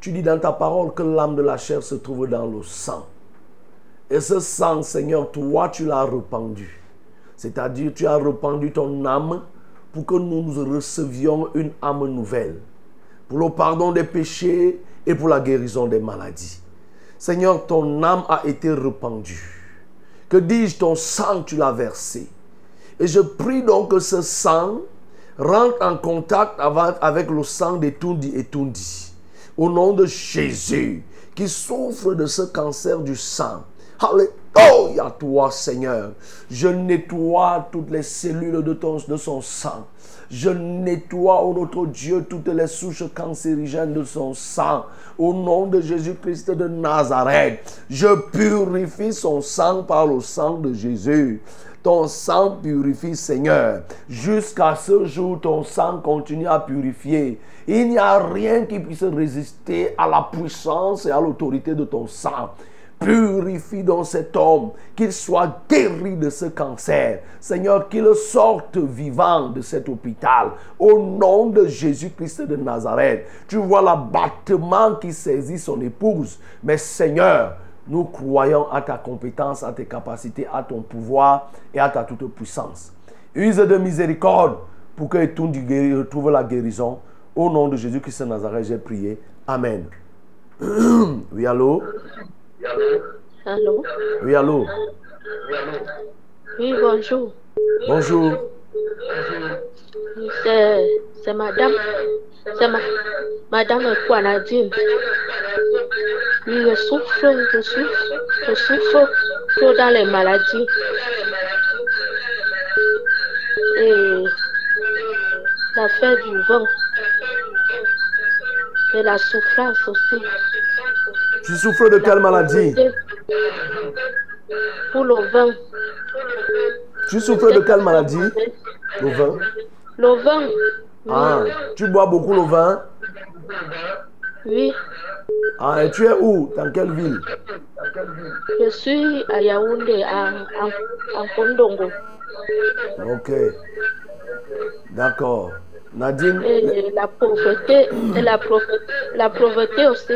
tu dis dans ta parole que l'âme de la chair se trouve dans le sang. Et ce sang, Seigneur, toi, tu l'as répandu. C'est-à-dire, tu as répandu ton âme pour que nous nous recevions une âme nouvelle. Pour le pardon des péchés et pour la guérison des maladies. Seigneur, ton âme a été répandue. Que dis-je, ton sang, tu l'as versé. Et je prie donc que ce sang rentre en contact avec, le sang de Tundi et Tundi. Au nom de Jésus, qui souffre de ce cancer du sang. Alléluia, toi, Seigneur. Je nettoie toutes les cellules de, ton, de son sang. Je nettoie, ô notre Dieu, toutes les souches cancérigènes de son sang. Au nom de Jésus-Christ de Nazareth, je purifie son sang par le sang de Jésus. Ton sang purifie, Seigneur. Jusqu'à ce jour, ton sang continue à purifier. Il n'y a rien qui puisse résister à la puissance et à l'autorité de ton sang. Purifie donc cet homme, qu'il soit guéri de ce cancer. Seigneur, qu'il sorte vivant de cet hôpital. Au nom de Jésus-Christ de Nazareth. Tu vois l'abattement qui saisit son épouse. Mais Seigneur, nous croyons à ta compétence, à tes capacités, à ton pouvoir et à ta toute puissance. Use de miséricorde pour que tout retrouve la guérison. Au nom de Jésus-Christ de Nazareth, j'ai prié. Amen. oui, allô? Allô? Oui, allô? Oui, bonjour. Bonjour. C'est c'est madame. C'est ma, madame Kwanadine. Oui, je souffre, je souffre, je souffre trop dans les maladies. Et l'affaire du vent. Et la souffrance aussi. Tu souffres de quelle maladie? Pour le vent. Tu souffres de quelle maladie? Le vin Le vin. Oui. Ah, tu bois beaucoup le vin? Oui. Ah, et tu es où? Dans quelle ville? Je suis à Yaoundé, en, Kondongo. Ok. D'accord. Nadine, Et la pauvreté, et la, pauvreté, la pauvreté aussi.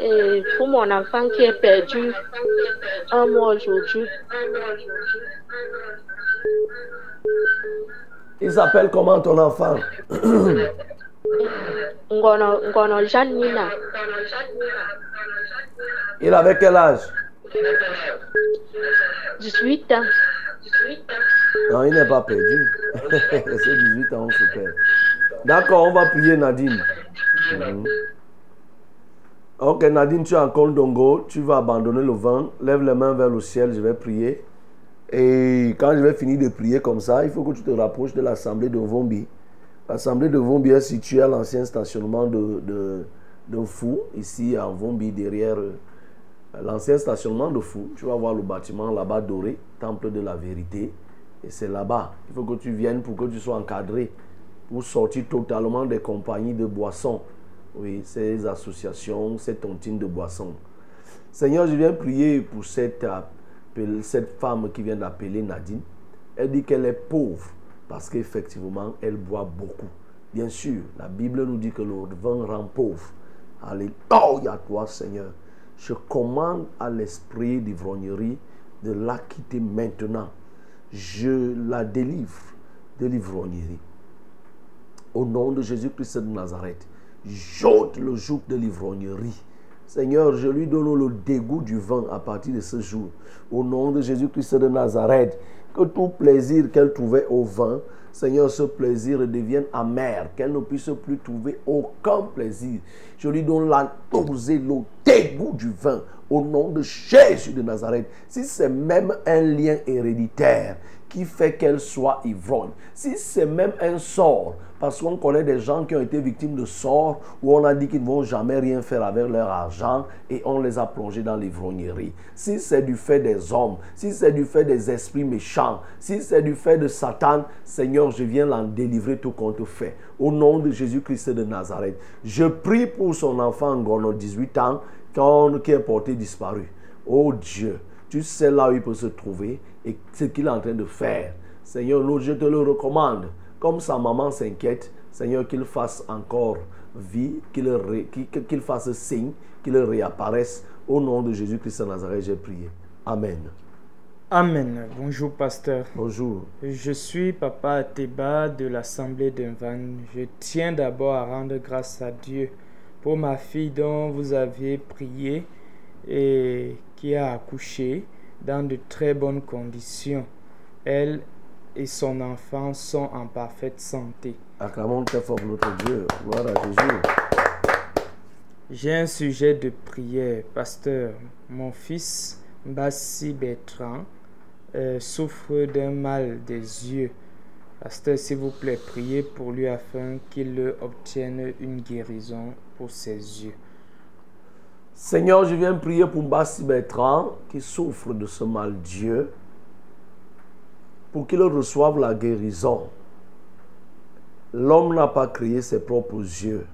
Et pour mon enfant qui est perdu un mois aujourd'hui. il s'appelle comment ton enfant? Ngono, Ngono Janina, Il avait quel âge? 18 ans. Non, il n'est pas perdu. C'est 18 ans, on se perd. D'accord, on va prier Nadine. Mhm. Ok, Nadine, tu es en Kondongo, tu vas abandonner le vin, lève les mains vers le ciel, je vais prier. Et quand je vais finir de prier comme ça, il faut que tu te rapproches de l'assemblée de Vombi. L'assemblée de Vombi est située à l'ancien stationnement de, de, Fou, ici à Vombi, derrière euh, l'ancien stationnement de Fou. Tu vas voir le bâtiment là-bas doré, Temple de la vérité. Et c'est là-bas. Il faut que tu viennes pour que tu sois encadré, pour sortir totalement des compagnies de boissons. Oui, ces associations, ces tontines de boissons. Seigneur, je viens prier pour cette, cette femme qui vient d'appeler Nadine. Elle dit qu'elle est pauvre parce qu'effectivement, elle boit beaucoup. Bien sûr, la Bible nous dit que le vin rend pauvre. Alléluia, toi, Seigneur. Je commande à l'esprit d'ivrognerie de la quitter maintenant. Je la délivre de l'ivrognerie. Au nom de Jésus-Christ de Nazareth, j'ôte le joug de l'ivrognerie. Seigneur, je lui donne le dégoût du vin à partir de ce jour. Au nom de Jésus-Christ de Nazareth, que tout plaisir qu'elle trouvait au vin, Seigneur, ce plaisir devienne amer, qu'elle ne puisse plus trouver aucun plaisir. Je lui donne la le dégoût du vin, au nom de Jésus de Nazareth. Si c'est même un lien héréditaire qui fait qu'elle soit ivrogne, si c'est même un sort, parce qu'on connaît des gens qui ont été victimes de sorts où on a dit qu'ils ne vont jamais rien faire avec leur argent et on les a plongés dans l'ivrognerie. Si c'est du fait des hommes, si c'est du fait des esprits méchants, si c'est du fait de Satan, Seigneur, je viens l'en délivrer tout compte fait. Au nom de Jésus-Christ de Nazareth, je prie pour son enfant Ngono, 18 ans, qui est porté disparu. Oh Dieu, tu sais là où il peut se trouver et ce qu'il est en train de faire. Seigneur, je te le recommande. Comme sa maman s'inquiète, Seigneur, qu'il fasse encore vie, qu'il ré- fasse signe, qu'il réapparaisse. Au nom de Jésus-Christ de Nazareth, j'ai prié. Amen. Amen. Bonjour, pasteur. Bonjour. Je suis Papa Ateba de l'Assemblée Vannes. Je tiens d'abord à rendre grâce à Dieu pour ma fille dont vous aviez prié et qui a accouché dans de très bonnes conditions. Elle et son enfant sont en parfaite santé. Acclamons très fort notre Dieu. Gloire à Jésus. J'ai un sujet de prière, pasteur. Mon fils, Bassi Bertrand, euh, souffre d'un mal des yeux. Pasteur, s'il vous plaît, priez pour lui afin qu'il obtienne une guérison pour ses yeux. Seigneur, je viens prier pour Bassi Bertrand qui souffre de ce mal Dieu, pour qu'il reçoive la guérison. L'homme n'a pas créé ses propres yeux.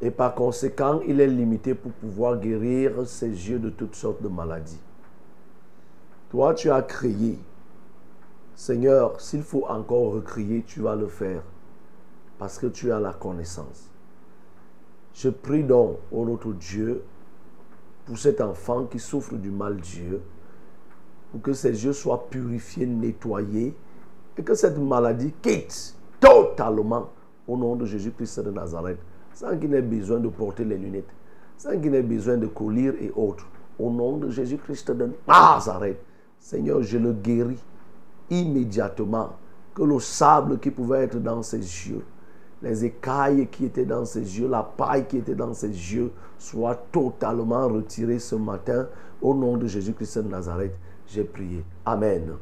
Et par conséquent, il est limité pour pouvoir guérir ses yeux de toutes sortes de maladies. Toi, tu as créé. Seigneur, s'il faut encore recréer, tu vas le faire. Parce que tu as la connaissance. Je prie donc, ô notre Dieu, pour cet enfant qui souffre du mal Dieu, que ses yeux soient purifiés, nettoyés, et que cette maladie quitte totalement au nom de Jésus-Christ de Nazareth, sans qu'il n'ait besoin de porter les lunettes, sans qu'il n'ait besoin de collier et autres. Au nom de Jésus-Christ de Nazareth, Seigneur, je le guéris immédiatement. Que le sable qui pouvait être dans ses yeux, les écailles qui étaient dans ses yeux, la paille qui était dans ses yeux, soient totalement retirées ce matin. Au nom de Jésus-Christ de Nazareth, j'ai prié. Amen.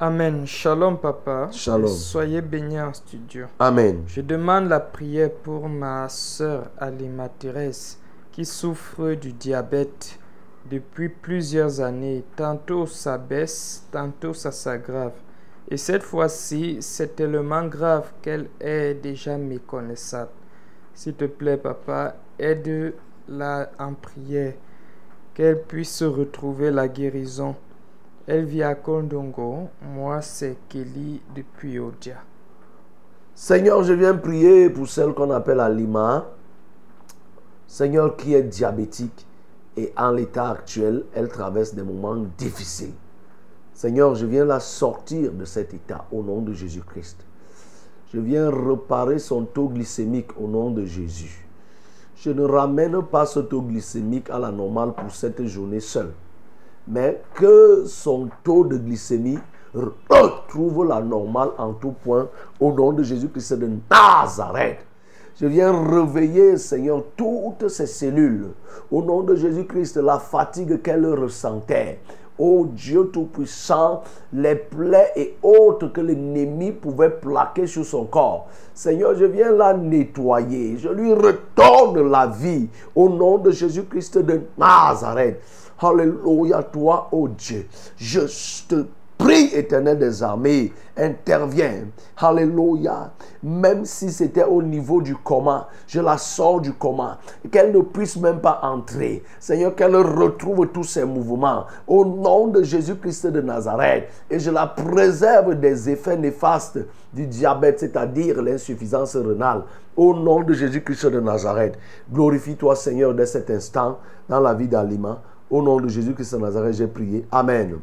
Amen. Shalom, papa. Shalom. Soyez bénis en studio. Amen. Je demande la prière pour ma sœur Alima Thérèse qui souffre du diabète depuis plusieurs années. Tantôt ça baisse, tantôt ça s'aggrave. Et cette fois-ci, c'est tellement grave qu'elle est déjà méconnaissable. S'il te plaît, papa, aide-la en prière, qu'elle puisse retrouver la guérison. Elle vit à Kondongo, moi c'est Kelly depuis Odia. Seigneur, je viens prier pour celle qu'on appelle Alima. Seigneur, qui est diabétique et en l'état actuel, elle traverse des moments difficiles. Seigneur, je viens la sortir de cet état au nom de Jésus-Christ. Je viens réparer son taux glycémique au nom de Jésus. Je ne ramène pas ce taux glycémique à la normale pour cette journée seule, mais que son taux de glycémie retrouve la normale en tout point au nom de Jésus-Christ de Nazareth. Je viens réveiller, Seigneur, toutes ces cellules. Au nom de Jésus-Christ, la fatigue qu'elle ressentait. Oh Dieu Tout-Puissant, les plaies et autres que l'ennemi pouvait plaquer sur son corps. Seigneur, je viens la nettoyer. Je lui retourne la vie. Au nom de Jésus-Christ de Nazareth. Alléluia, toi, oh Dieu. Je te prie, éternel des armées, interviens. Alléluia. Même si c'était au niveau du coma, je la sors du coma. Qu'elle ne puisse même pas entrer. Seigneur, qu'elle retrouve tous ses mouvements. Au nom de Jésus-Christ de Nazareth. Et je la préserve des effets néfastes du diabète, c'est-à-dire l'insuffisance rénale. Au nom de Jésus-Christ de Nazareth. Glorifie-toi, Seigneur, dès cet instant dans la vie d'Alima. Au nom de Jésus-Christ de Nazareth, j'ai prié. Amen.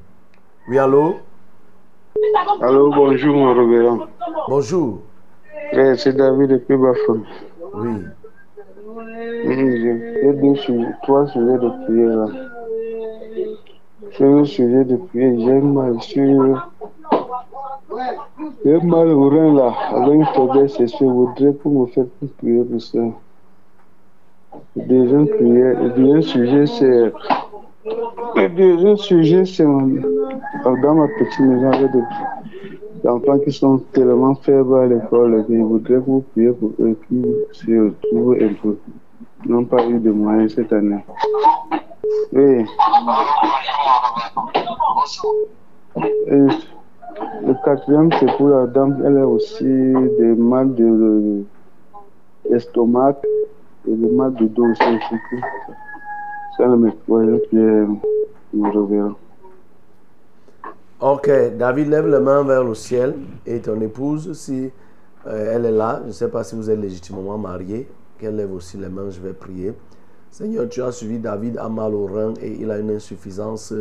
Oui, allô? Allô, bonjour, mon révérend. Bonjour. C'est David depuis Bafon. Oui. J'ai deux sujets, trois sujets de prière. là. Sur le sujet de prière, j'ai mal sur. J'ai mal au rein là, avec une faiblesse, et je voudrais pour me faire une prière pour ça. Deuxième prière, le deuxième sujet, c'est. Le deuxième sujet, c'est dans ma petite maison avec des des enfants qui sont tellement faibles à l'école. Je voudrais que vous priez pour eux qui se retrouvent un peu. N'ont pas eu de moyens cette année. Oui. Et le quatrième, c'est pour la dame. Elle a aussi des mal de l'estomac et des mal de dos aussi. Ok, David, lève les mains vers le ciel et ton épouse, si euh, elle est là, je ne sais pas si vous êtes légitimement marié, qu'elle lève aussi les mains, je vais prier. Seigneur, tu as suivi David à mal au rein et il a une insuffisance,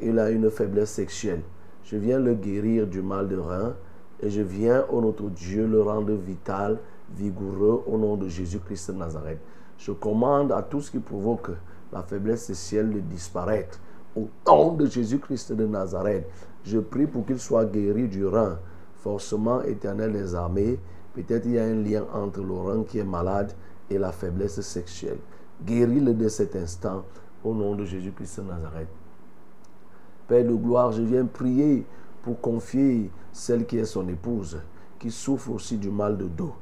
il a une faiblesse sexuelle. Je viens le guérir du mal de rein et je viens, au nom de Dieu, le rendre vital, vigoureux, au nom de Jésus-Christ de Nazareth. Je commande à tout ce qui provoque la faiblesse sexuelle de disparaître. Au nom de Jésus-Christ de Nazareth, je prie pour qu'il soit guéri du rein. Forcément, éternel des armées, peut-être il y a un lien entre le rein qui est malade et la faiblesse sexuelle. Guéris-le de cet instant, au nom de Jésus-Christ de Nazareth. Père de gloire, je viens prier pour confier celle qui est son épouse, qui souffre aussi du mal de dos.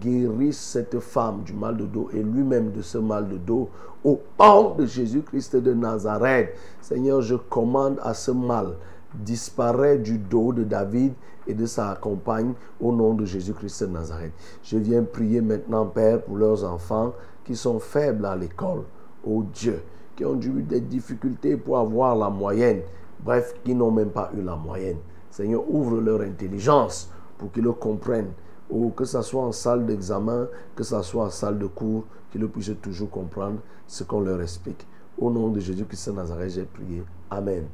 Guéris cette femme du mal de dos et lui-même de ce mal de dos au nom de Jésus-Christ de Nazareth. Seigneur, je commande à ce mal disparaît du dos de David et de sa compagne au nom de Jésus-Christ de Nazareth. Je viens prier maintenant, Père, pour leurs enfants qui sont faibles à l'école. Oh Dieu, qui ont eu des difficultés pour avoir la moyenne. Bref, qui n'ont même pas eu la moyenne. Seigneur, ouvre leur intelligence pour qu'ils le comprennent. Ou que ce soit en salle d'examen, que ce soit en salle de cours, qu'ils puissent toujours comprendre ce qu'on leur explique. Au nom de Jésus-Christ de Nazareth, j'ai prié. Amen.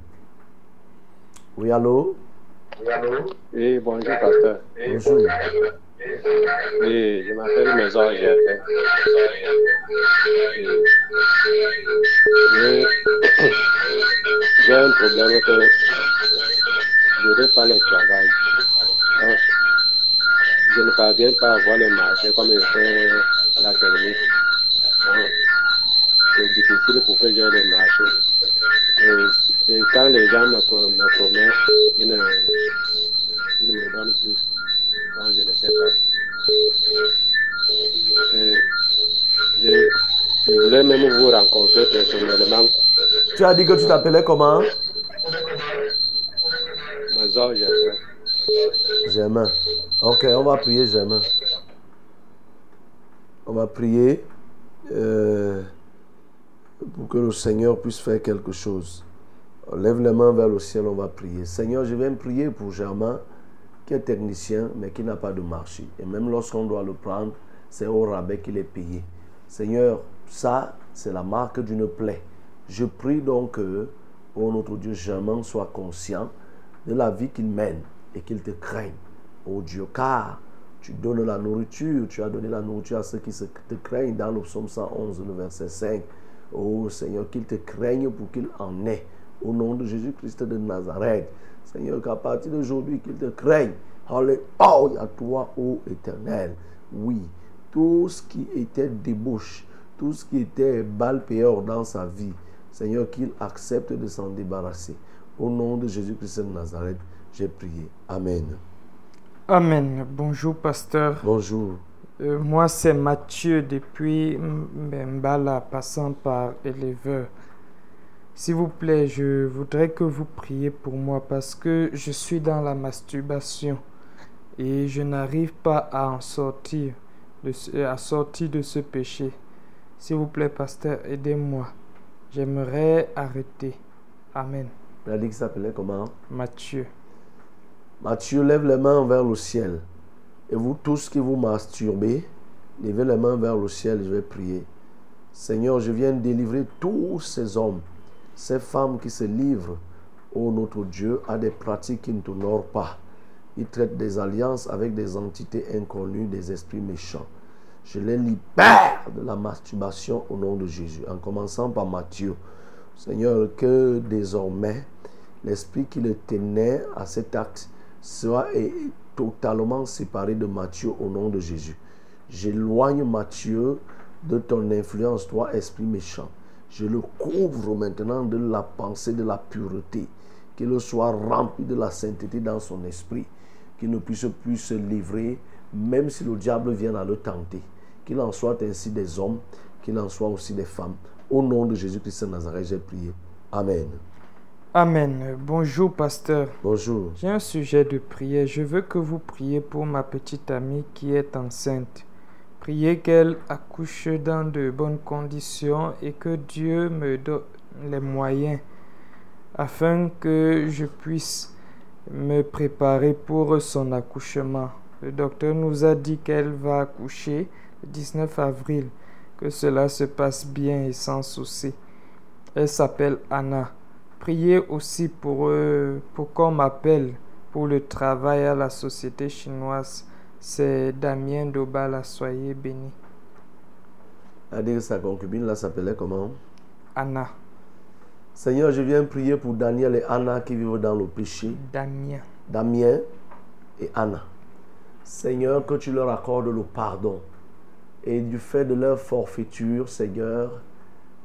Oui, allô? Oui, bonjour, pasteur. Bonjour. Oui, je m'appelle Maison Gervais. J'ai un problème que je n'ai pas le travail. Je ne parviens pas à voir les marchés comme il fait la technique. Donc, C'est difficile pour que j'ai les marchés. Et, et quand les gens me, me promettent, ils ne, ils me donnent plus. Quand je ne sais pas. Et je, je voulais même vous rencontrer personnellement. Tu as dit que tu t'appelais comment? Mazor. Germain. Ok, on va prier Germain. On va prier euh, pour que le Seigneur puisse faire quelque chose. On lève les mains vers le ciel, on va prier. Seigneur, je viens prier pour Germain, qui est technicien, mais qui n'a pas de marché. Et même lorsqu'on doit le prendre, c'est au rabais qu'il est payé. Seigneur, ça, c'est la marque d'une plaie. Je prie donc que, oh notre Dieu, Germain soit conscient de la vie qu'il mène et qu'il te craigne. Oh Dieu, car tu donnes la nourriture, tu as donné la nourriture à ceux qui te craignent dans le psaume 111, le verset 5. Oh Seigneur, qu'il te craigne pour qu'il en ait. Au nom de Jésus-Christ de Nazareth. Seigneur, qu'à partir d'aujourd'hui, qu'il te craigne. Alléluia, toi, ô éternel. Oui, tout ce qui était débauche, tout ce qui était payeur dans sa vie, Seigneur, qu'il accepte de s'en débarrasser. Au nom de Jésus-Christ de Nazareth, j'ai prié. Amen. Amen. Bonjour, pasteur. Bonjour. Euh, moi, c'est Mathieu depuis Mbala, passant par éleveur. S'il vous plaît, je voudrais que vous priez pour moi parce que je suis dans la masturbation et je n'arrive pas à en sortir, de ce- à sortir de ce péché. S'il vous plaît, pasteur, aidez-moi. J'aimerais arrêter. Amen. Il a dit qu'il s'appelait comment? Mathieu. Matthieu, lève les mains vers le ciel. Et vous tous qui vous masturbez, levez les mains vers le ciel, je vais prier. Seigneur, je viens délivrer tous ces hommes, ces femmes qui se livrent, ô notre Dieu, à des pratiques qui ne t'honorent pas. Ils traitent des alliances avec des entités inconnues, des esprits méchants. Je les libère de la masturbation au nom de Jésus, en commençant par Matthieu. Seigneur, que désormais l'esprit qui le tenait à cet acte soit et- totalement séparé de Matthieu au nom de Jésus. J'éloigne Matthieu de ton influence, toi, esprit méchant. Je le couvre maintenant de la pensée de la pureté, qu'il soit rempli de la sainteté dans son esprit, qu'il ne puisse plus se livrer, même si le diable vient à le tenter. Qu'il en soit ainsi des hommes, qu'il en soit aussi des femmes. Au nom de Jésus-Christ de Nazareth, j'ai prié. Amen. Amen. Bonjour, pasteur. Bonjour. J'ai un sujet de prière. Je veux que vous priez pour ma petite amie qui est enceinte. Priez qu'elle accouche dans de bonnes conditions et que Dieu me donne les moyens afin que je puisse me préparer pour son accouchement. Le docteur nous a dit qu'elle va accoucher le 19 avril, que cela se passe bien et sans souci. Elle s'appelle Anna. Priez aussi pour, eux, pour qu'on m'appelle pour le travail à la société chinoise. C'est Damien Dobala. Soyez bénis. a dit que sa concubine là s'appelait comment? Anna. Seigneur, je viens prier pour Daniel et Anna qui vivent dans le péché. Damien. Damien et Anna. Seigneur, que tu leur accordes le pardon. Et du fait de leur forfaiture, Seigneur,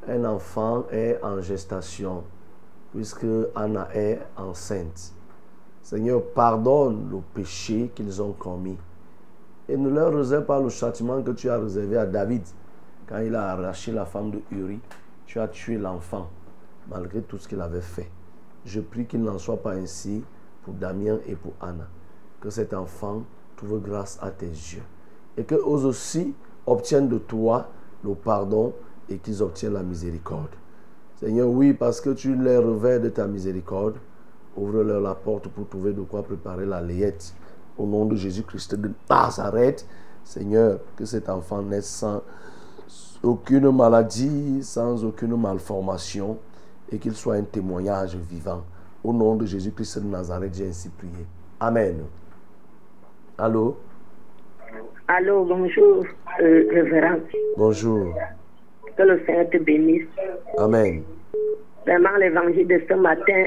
un enfant est en gestation, puisque Anna est enceinte. Seigneur, pardonne le péché qu'ils ont commis. Et ne leur réserve pas le châtiment que tu as réservé à David quand il a arraché la femme de Uri. Tu as tué l'enfant, malgré tout ce qu'il avait fait. Je prie qu'il n'en soit pas ainsi pour Damien et pour Anna. Que cet enfant trouve grâce à tes yeux. Et qu'eux aussi obtiennent de toi le pardon et qu'ils obtiennent la miséricorde. Seigneur, oui, parce que tu les revers de ta miséricorde, ouvre-leur la porte pour trouver de quoi préparer la layette. Au nom de Jésus-Christ de Nazareth, Seigneur, que cet enfant naisse sans aucune maladie, sans aucune malformation, et qu'il soit un témoignage vivant. Au nom de Jésus-Christ de Nazareth, j'ai ainsi prié. Amen. Allô? Allô, bonjour, euh, révérend. Bonjour. Que le Seigneur te bénisse. Amen. Vraiment, l'évangile de ce matin,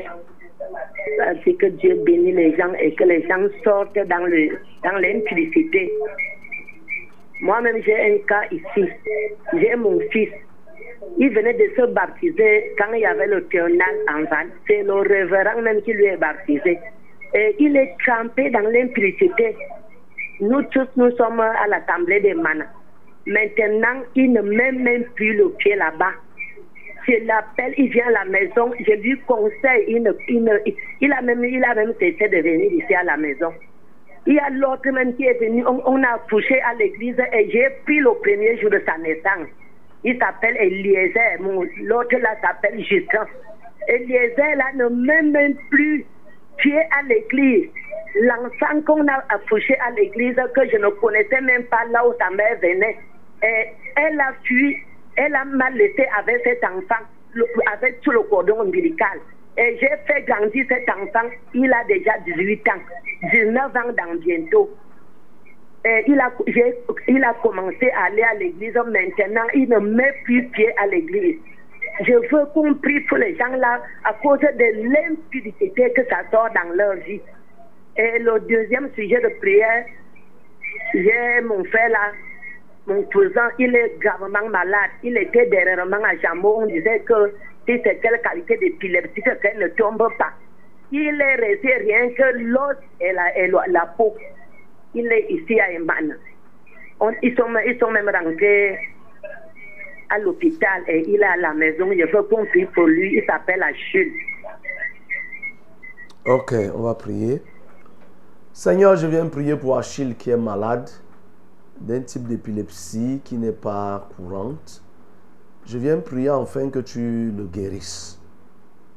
dit que Dieu bénit les gens et que les gens sortent dans le dans l'impudicité. Moi-même, j'ai un cas ici. J'ai mon fils. Il venait de se baptiser quand il y avait le théonal en Val. C'est le révérend même qui lui est baptisé. Et il est trempé dans l'impudicité. Nous tous, nous sommes à l'assemblée des manas. Maintenant, il ne met même plus le pied là-bas. Je l'appelle, il vient à la maison, je lui conseille, il, a même, il a même cessé de venir ici à la maison. Il y a l'autre même qui est venu, on, a couché à l'église et j'ai pris le premier jour de sa naissance. Il s'appelle Eliezer, l'autre là s'appelle Justin. Eliezer là ne met même plus pied à l'église. L'enfant qu'on a accouché à l'église, que je ne connaissais même pas là où sa mère venait, elle a fui, elle a mal laissé avec cet enfant, avec tout le cordon ombilical. Et j'ai fait grandir cet enfant, il a déjà 18 ans, 19 ans dans bientôt. Et il, a, j'ai- il a commencé à aller à l'église. Maintenant, il ne met plus pied à l'église. Je veux qu'on prie pour les gens là à cause de l'impudicité que ça sort dans leur vie. Et le deuxième sujet de prière, j'ai mon frère là, mon cousin, il est gravement malade. Il était dernièrement à Jambo. On disait que si c'est quelle qualité d'épilepsie, que qu'elle ne tombe pas. Il est resté rien que l'os et la, peau. Il est ici à Eman. Ils, sont, ils sont même rentrés à l'hôpital et il est à la maison. Je veux qu'on prie pour lui. Il s'appelle Achille. Ok, on va prier. Seigneur, je viens prier pour Achille qui est malade d'un type d'épilepsie qui n'est pas courante. Je viens prier enfin que tu le guérisses.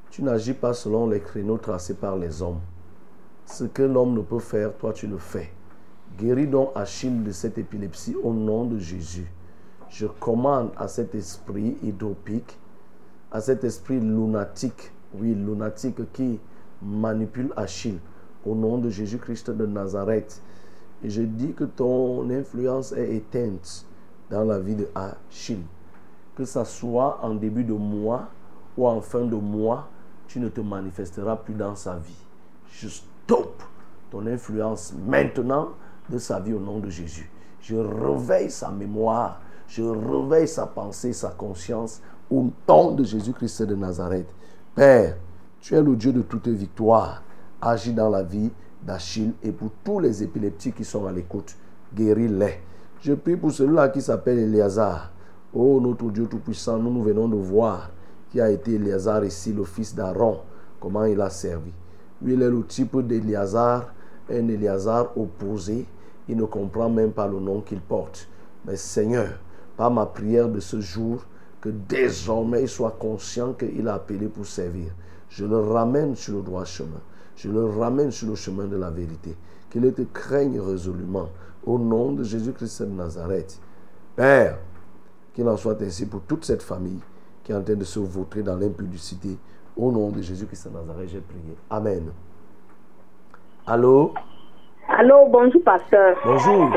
Tu n'agis pas selon les créneaux tracés par les hommes. Ce que l'homme ne peut faire, toi tu le fais. Guéris donc Achille de cette épilepsie au nom de Jésus. Je commande à cet esprit hydropique, à cet esprit lunatique, oui, lunatique qui manipule Achille, au nom de Jésus-Christ de Nazareth. Je dis que ton influence est éteinte dans la vie de Achille. Que ça soit en début de mois ou en fin de mois, tu ne te manifesteras plus dans sa vie. Je stoppe ton influence maintenant de sa vie au nom de Jésus. Je réveille sa mémoire, je réveille sa pensée, sa conscience au nom de Jésus-Christ de Nazareth. Père, tu es le Dieu de toute victoire. Agis dans la vie d'Achille et pour tous les épileptiques qui sont à l'écoute, guéris-les. Je prie pour celui-là qui s'appelle Éléazar. Oh notre Dieu Tout-Puissant, nous nous venons de voir qui a été Éléazar ici, le fils d'Aaron, comment il a servi. Lui, il est le type d'Éléazar, un Éléazar opposé. Il ne comprend même pas le nom qu'il porte. Mais Seigneur, par ma prière de ce jour, que désormais il soit conscient qu'il a appelé pour servir. Je le ramène sur le droit chemin. Je le ramène sur le chemin de la vérité. Qu'il te craigne résolument. Au nom de Jésus-Christ de Nazareth. Père, qu'il en soit ainsi pour toute cette famille qui est en train de se vautrer dans l'impudicité. Au nom de Jésus-Christ de Nazareth, j'ai prié. Amen. Allô? Allô, bonjour pasteur. Bonjour.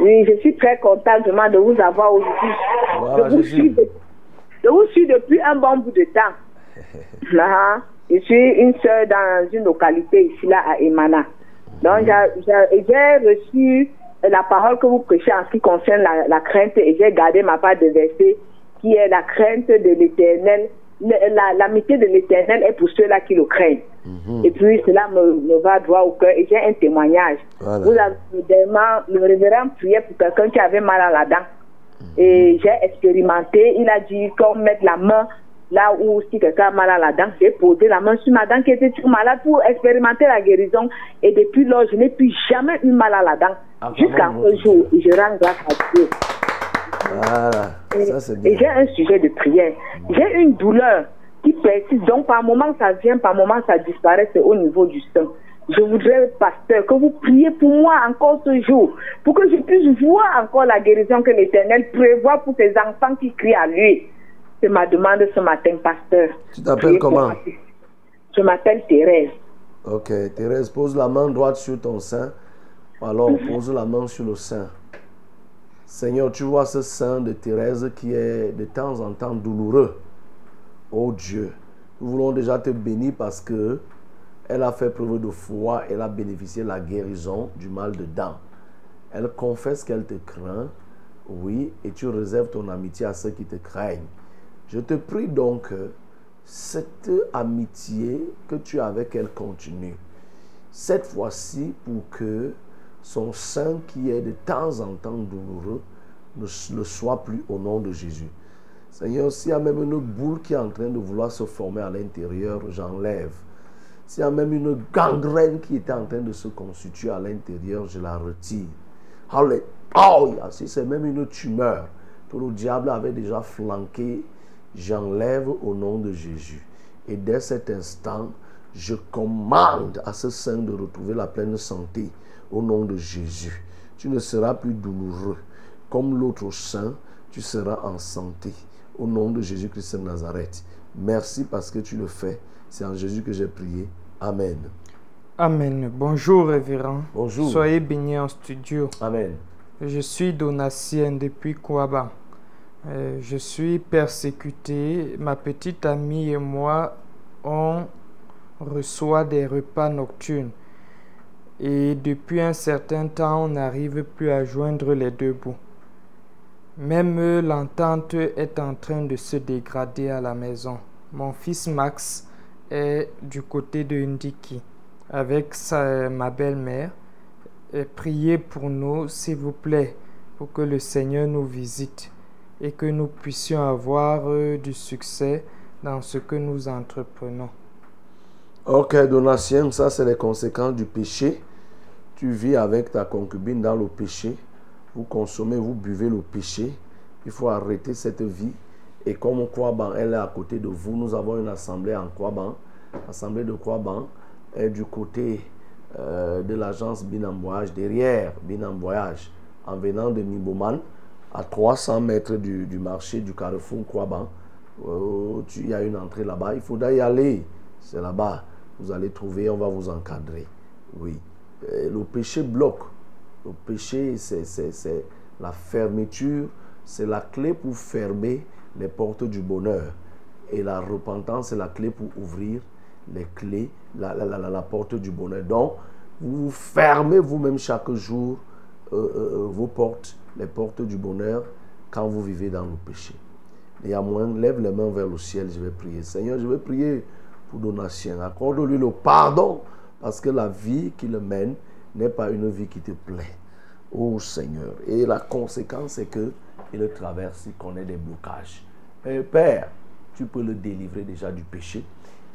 Oui, je suis très contente vraiment de vous avoir aujourd'hui. Voilà, je, vous suis de- je vous suis depuis un bon bout de temps. Là, je suis une sœur dans une localité ici là à Emana. Donc j'ai- j'ai reçu la parole que vous prêchez en ce qui concerne la, la crainte et j'ai gardé ma part de verset qui est la crainte de l'éternel. La- L'amitié de l'éternel est pour ceux-là qui le craignent. Et puis cela me, me va droit au cœur et j'ai un témoignage. Voilà. Vous avez le révérend priait pour quelqu'un qui avait mal à la dent. Et j'ai expérimenté, il a dit qu'on mette la main là où si quelqu'un a mal à la dent, j'ai posé la main sur ma dent qui était toujours malade pour expérimenter la guérison. Et depuis lors, je n'ai plus jamais eu mal à la dent. Ah, Jusqu'à ce jour, je rends grâce à Dieu. Voilà. Et, Ça, j'ai un sujet de prière. J'ai une douleur qui persiste. Donc, par moment, ça vient, par moment, ça disparaît. C'est au niveau du sein. Je voudrais, pasteur, que vous priez pour moi encore ce jour, pour que je puisse voir encore la guérison que l'Éternel prévoit pour ses enfants qui crient à lui. C'est ma demande ce matin, pasteur. Tu t'appelles comment? Je m'appelle Thérèse. Ok, Thérèse, pose la main droite sur ton sein. Alors, pose la main sur le sein. Seigneur, tu vois ce sein de Thérèse qui est de temps en temps douloureux. Oh Dieu, nous voulons déjà te bénir parce que elle a fait preuve de foi, elle a bénéficié de la guérison du mal de dents. Elle confesse qu'elle te craint, oui, et tu réserves ton amitié à ceux qui te craignent. Je te prie donc que cette amitié que tu as avec elle continue. Cette fois-ci, pour que son sein qui est de temps en temps douloureux ne le soit plus au nom de Jésus. Seigneur, s'il y a même une boule qui est en train de vouloir se former à l'intérieur, j'enlève. S'il y a même une gangrène qui était en train de se constituer à l'intérieur, je la retire. Alléluia. Si c'est même une tumeur que le diable avait déjà flanqué, j'enlève au nom de Jésus. Et dès cet instant, je commande à ce sein de retrouver la pleine santé au nom de Jésus. Tu ne seras plus douloureux. Comme l'autre saint, tu seras en santé. Au nom de Jésus-Christ de Nazareth. Merci parce que tu le fais. C'est en Jésus que j'ai prié. Amen. Amen. Bonjour, révérend. Bonjour. Soyez bénis en studio. Amen. Je suis Donatien depuis Kouaba. Euh, je suis persécuté. Ma petite amie et moi, on reçoit des repas nocturnes. Et depuis un certain temps, on n'arrive plus à joindre les deux bouts. Même l'entente est en train de se dégrader à la maison. Mon fils Max est du côté de Ndiki avec sa, ma belle-mère. Et Priez pour nous, s'il vous plaît, pour que le Seigneur nous visite et que nous puissions avoir euh, du succès dans ce que nous entreprenons. Ok, Donatien, ça c'est les conséquences du péché. Tu vis avec ta concubine dans le péché. Vous consommez, vous buvez le péché. Il faut arrêter cette vie. Et comme Kouaban, elle est à côté de vous, nous avons une assemblée en Kouaban. L'assemblée de Kouaban est du côté euh, de l'agence Binamboyage, derrière Binamboyage, en venant de Niboman, à 300 mètres du, marché du carrefour Kouaban. Tu- Il y a une entrée là-bas. Il faudra y aller. C'est là-bas. Vous allez trouver, on va vous encadrer. Oui. Euh, le péché bloque. Le péché, c'est- la fermeture. C'est la clé pour fermer les portes du bonheur. Et la repentance, c'est la clé pour ouvrir les clés, la, la, porte du bonheur. Donc, vous vous fermez vous-même chaque jour vos portes, les portes du bonheur, quand vous vivez dans le péché. Néanmoins, lève les mains vers le ciel, je vais prier. Seigneur, je vais prier pour Donatien. Accorde-lui le pardon, parce que la vie qu'il mène n'est pas une vie qui te plaît. Oh Seigneur. Et la conséquence, c'est que il traverse, il connaît des blocages. Mais Père, tu peux le délivrer déjà du péché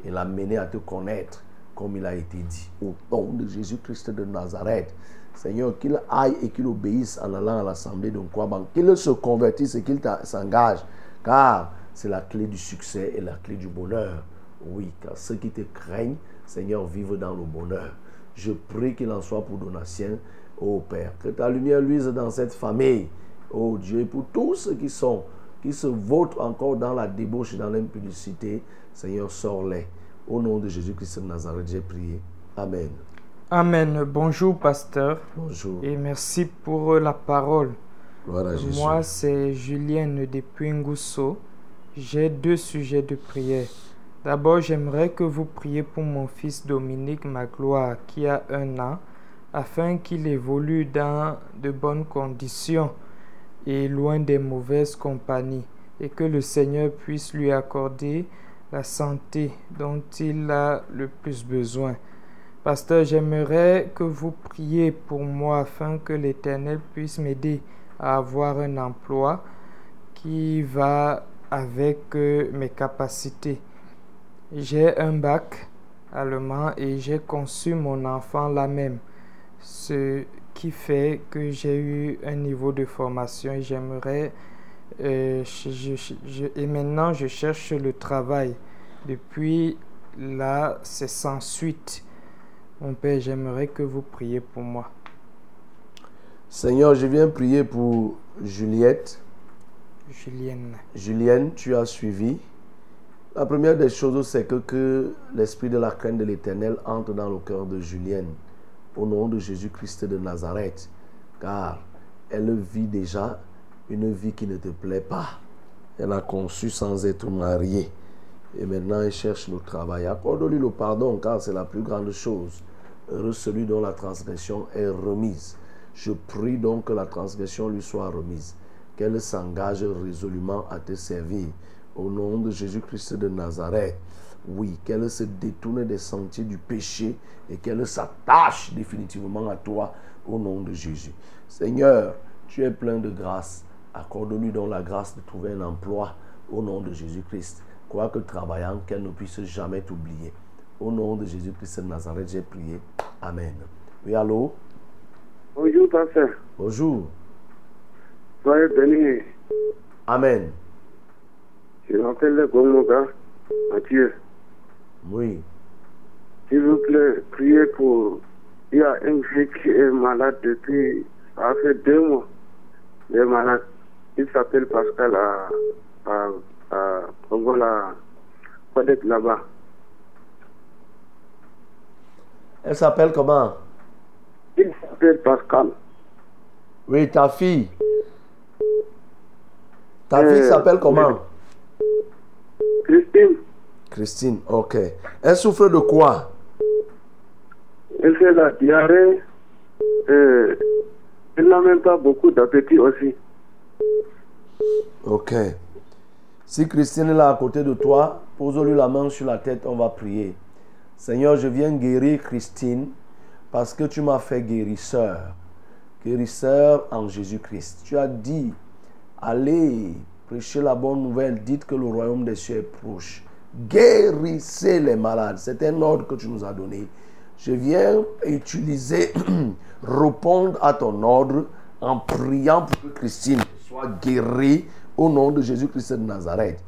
et l'amener à te connaître comme il a été dit. Au nom de Jésus-Christ de Nazareth. Seigneur, qu'il aille et qu'il obéisse en allant à l'assemblée de Nkwaban. Qu'il se convertisse et qu'il s'engage. Car c'est la clé du succès et la clé du bonheur. Oui, car ceux qui te craignent, Seigneur, vivent dans le bonheur. Je prie qu'il en soit pour Donatien, ô Père. Que ta lumière luise dans cette famille, ô Dieu, et pour tous ceux qui sont, qui se votent encore dans la débauche et dans l'impudicité, Seigneur, sors-les. Au nom de Jésus-Christ de Nazareth, j'ai prié. Amen. Amen. Bonjour, pasteur. Bonjour. Et merci pour euh, la parole. Gloire à Jésus. Moi, c'est Julienne depuis Ngousso. J'ai deux sujets de prière. D'abord, j'aimerais que vous priez pour mon fils Dominique Magloire qui a un an, afin qu'il évolue dans de bonnes conditions et loin des mauvaises compagnies, et que le Seigneur puisse lui accorder la santé dont il a le plus besoin. Pasteur, j'aimerais que vous priez pour moi afin que l'Éternel puisse m'aider à avoir un emploi qui va avec euh, mes capacités. J'ai un bac allemand et j'ai conçu mon enfant là même, ce qui fait que j'ai eu un niveau de formation et j'aimerais euh, et maintenant je cherche le travail. Depuis là, c'est sans suite. Mon Père, j'aimerais que vous priez pour moi. Seigneur, je viens prier pour Juliette. Julienne. Julienne, tu as suivi. La première des choses, c'est que, que l'esprit de la crainte de l'éternel entre dans le cœur de Julienne. Au nom de Jésus-Christ de Nazareth. Car elle vit déjà une vie qui ne te plaît pas. Elle a conçu sans être mariée. Et maintenant, elle cherche le travail. Accorde-lui le pardon, car c'est la plus grande chose. Celui dont la transgression est remise. Je prie donc que la transgression lui soit remise qu'elle s'engage résolument à te servir. Au nom de Jésus-Christ de Nazareth, oui, qu'elle se détourne des sentiers du péché et qu'elle s'attache définitivement à toi au nom de Jésus. Seigneur, tu es plein de grâce. Accorde-lui donc la grâce de trouver un emploi au nom de Jésus-Christ. Quoique travaillant, qu'elle ne puisse jamais t'oublier. Au nom de Jésus-Christ de Nazareth, j'ai prié. Amen. Oui, allô? Bonjour, pasteur. Bonjour. Soyez bénis. Amen. Je m'appelle le Gomoga, Mathieu. Oui. S'il vous plaît, priez pour. Il y a un vieux qui est malade depuis. Ça fait deux mois. Il est malade. Il s'appelle Pascal à. à. à. Peut-être là-bas. Elle s'appelle comment? Il s'appelle Pascal. Oui, ta fille. Ta Euh, fille s'appelle comment? Christine, Christine, ok. Elle souffre de quoi? elle fait la diarrhée. Euh, elle n'a même pas beaucoup d'appétit aussi. Ok. Si Christine est là à côté de toi, pose-lui la main sur la tête, on va prier. Seigneur, je viens guérir Christine parce que tu m'as fait guérisseur. Guérisseur en Jésus-Christ. Tu as dit, allez prêcher la bonne nouvelle, dites que le royaume des cieux est proche. Guérissez les malades. C'est un ordre que tu nous as donné. Je viens utiliser, répondre à ton ordre en priant pour que Christine soit guérie au nom de Jésus-Christ de Nazareth.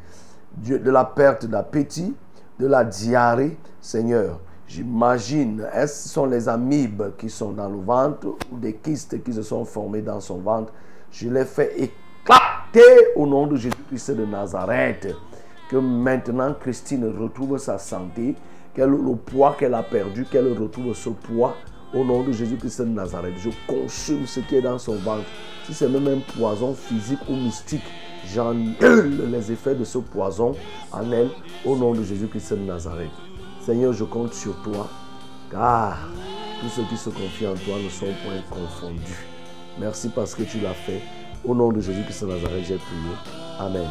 De la perte d'appétit, de la diarrhée, Seigneur. J'imagine, est-ce sont les amibes qui sont dans le ventre ou des kystes qui se sont formés dans son ventre? Je les fais éclater au nom de Jésus-Christ de Nazareth. Que maintenant Christine retrouve sa santé, qu'elle le poids qu'elle a perdu, qu'elle retrouve ce poids au nom de Jésus-Christ de Nazareth. Je consume ce qui est dans son ventre. Si c'est même un poison physique ou mystique, j'annule les effets de ce poison en elle au nom de Jésus-Christ de Nazareth. Seigneur, je compte sur toi, car tous ceux qui se confient en toi ne sont point confondus. Merci parce que tu l'as fait. Au nom de Jésus-Christ de Nazareth, j'ai prié. Amen.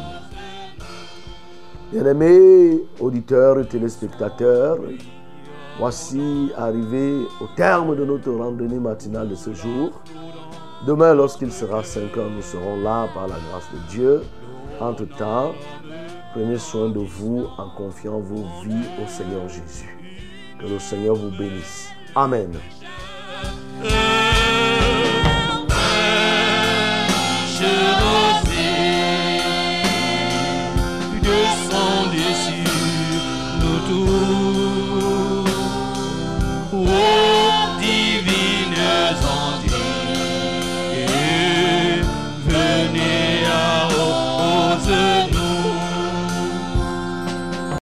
Bien-aimés auditeurs et téléspectateurs, voici arrivé au terme de notre randonnée matinale de ce jour. Demain, lorsqu'il sera 5 heures, nous serons là par la grâce de Dieu. Entre-temps, prenez soin de vous en confiant vos vies au Seigneur Jésus. Que le Seigneur vous bénisse. Amen. sur nous tous.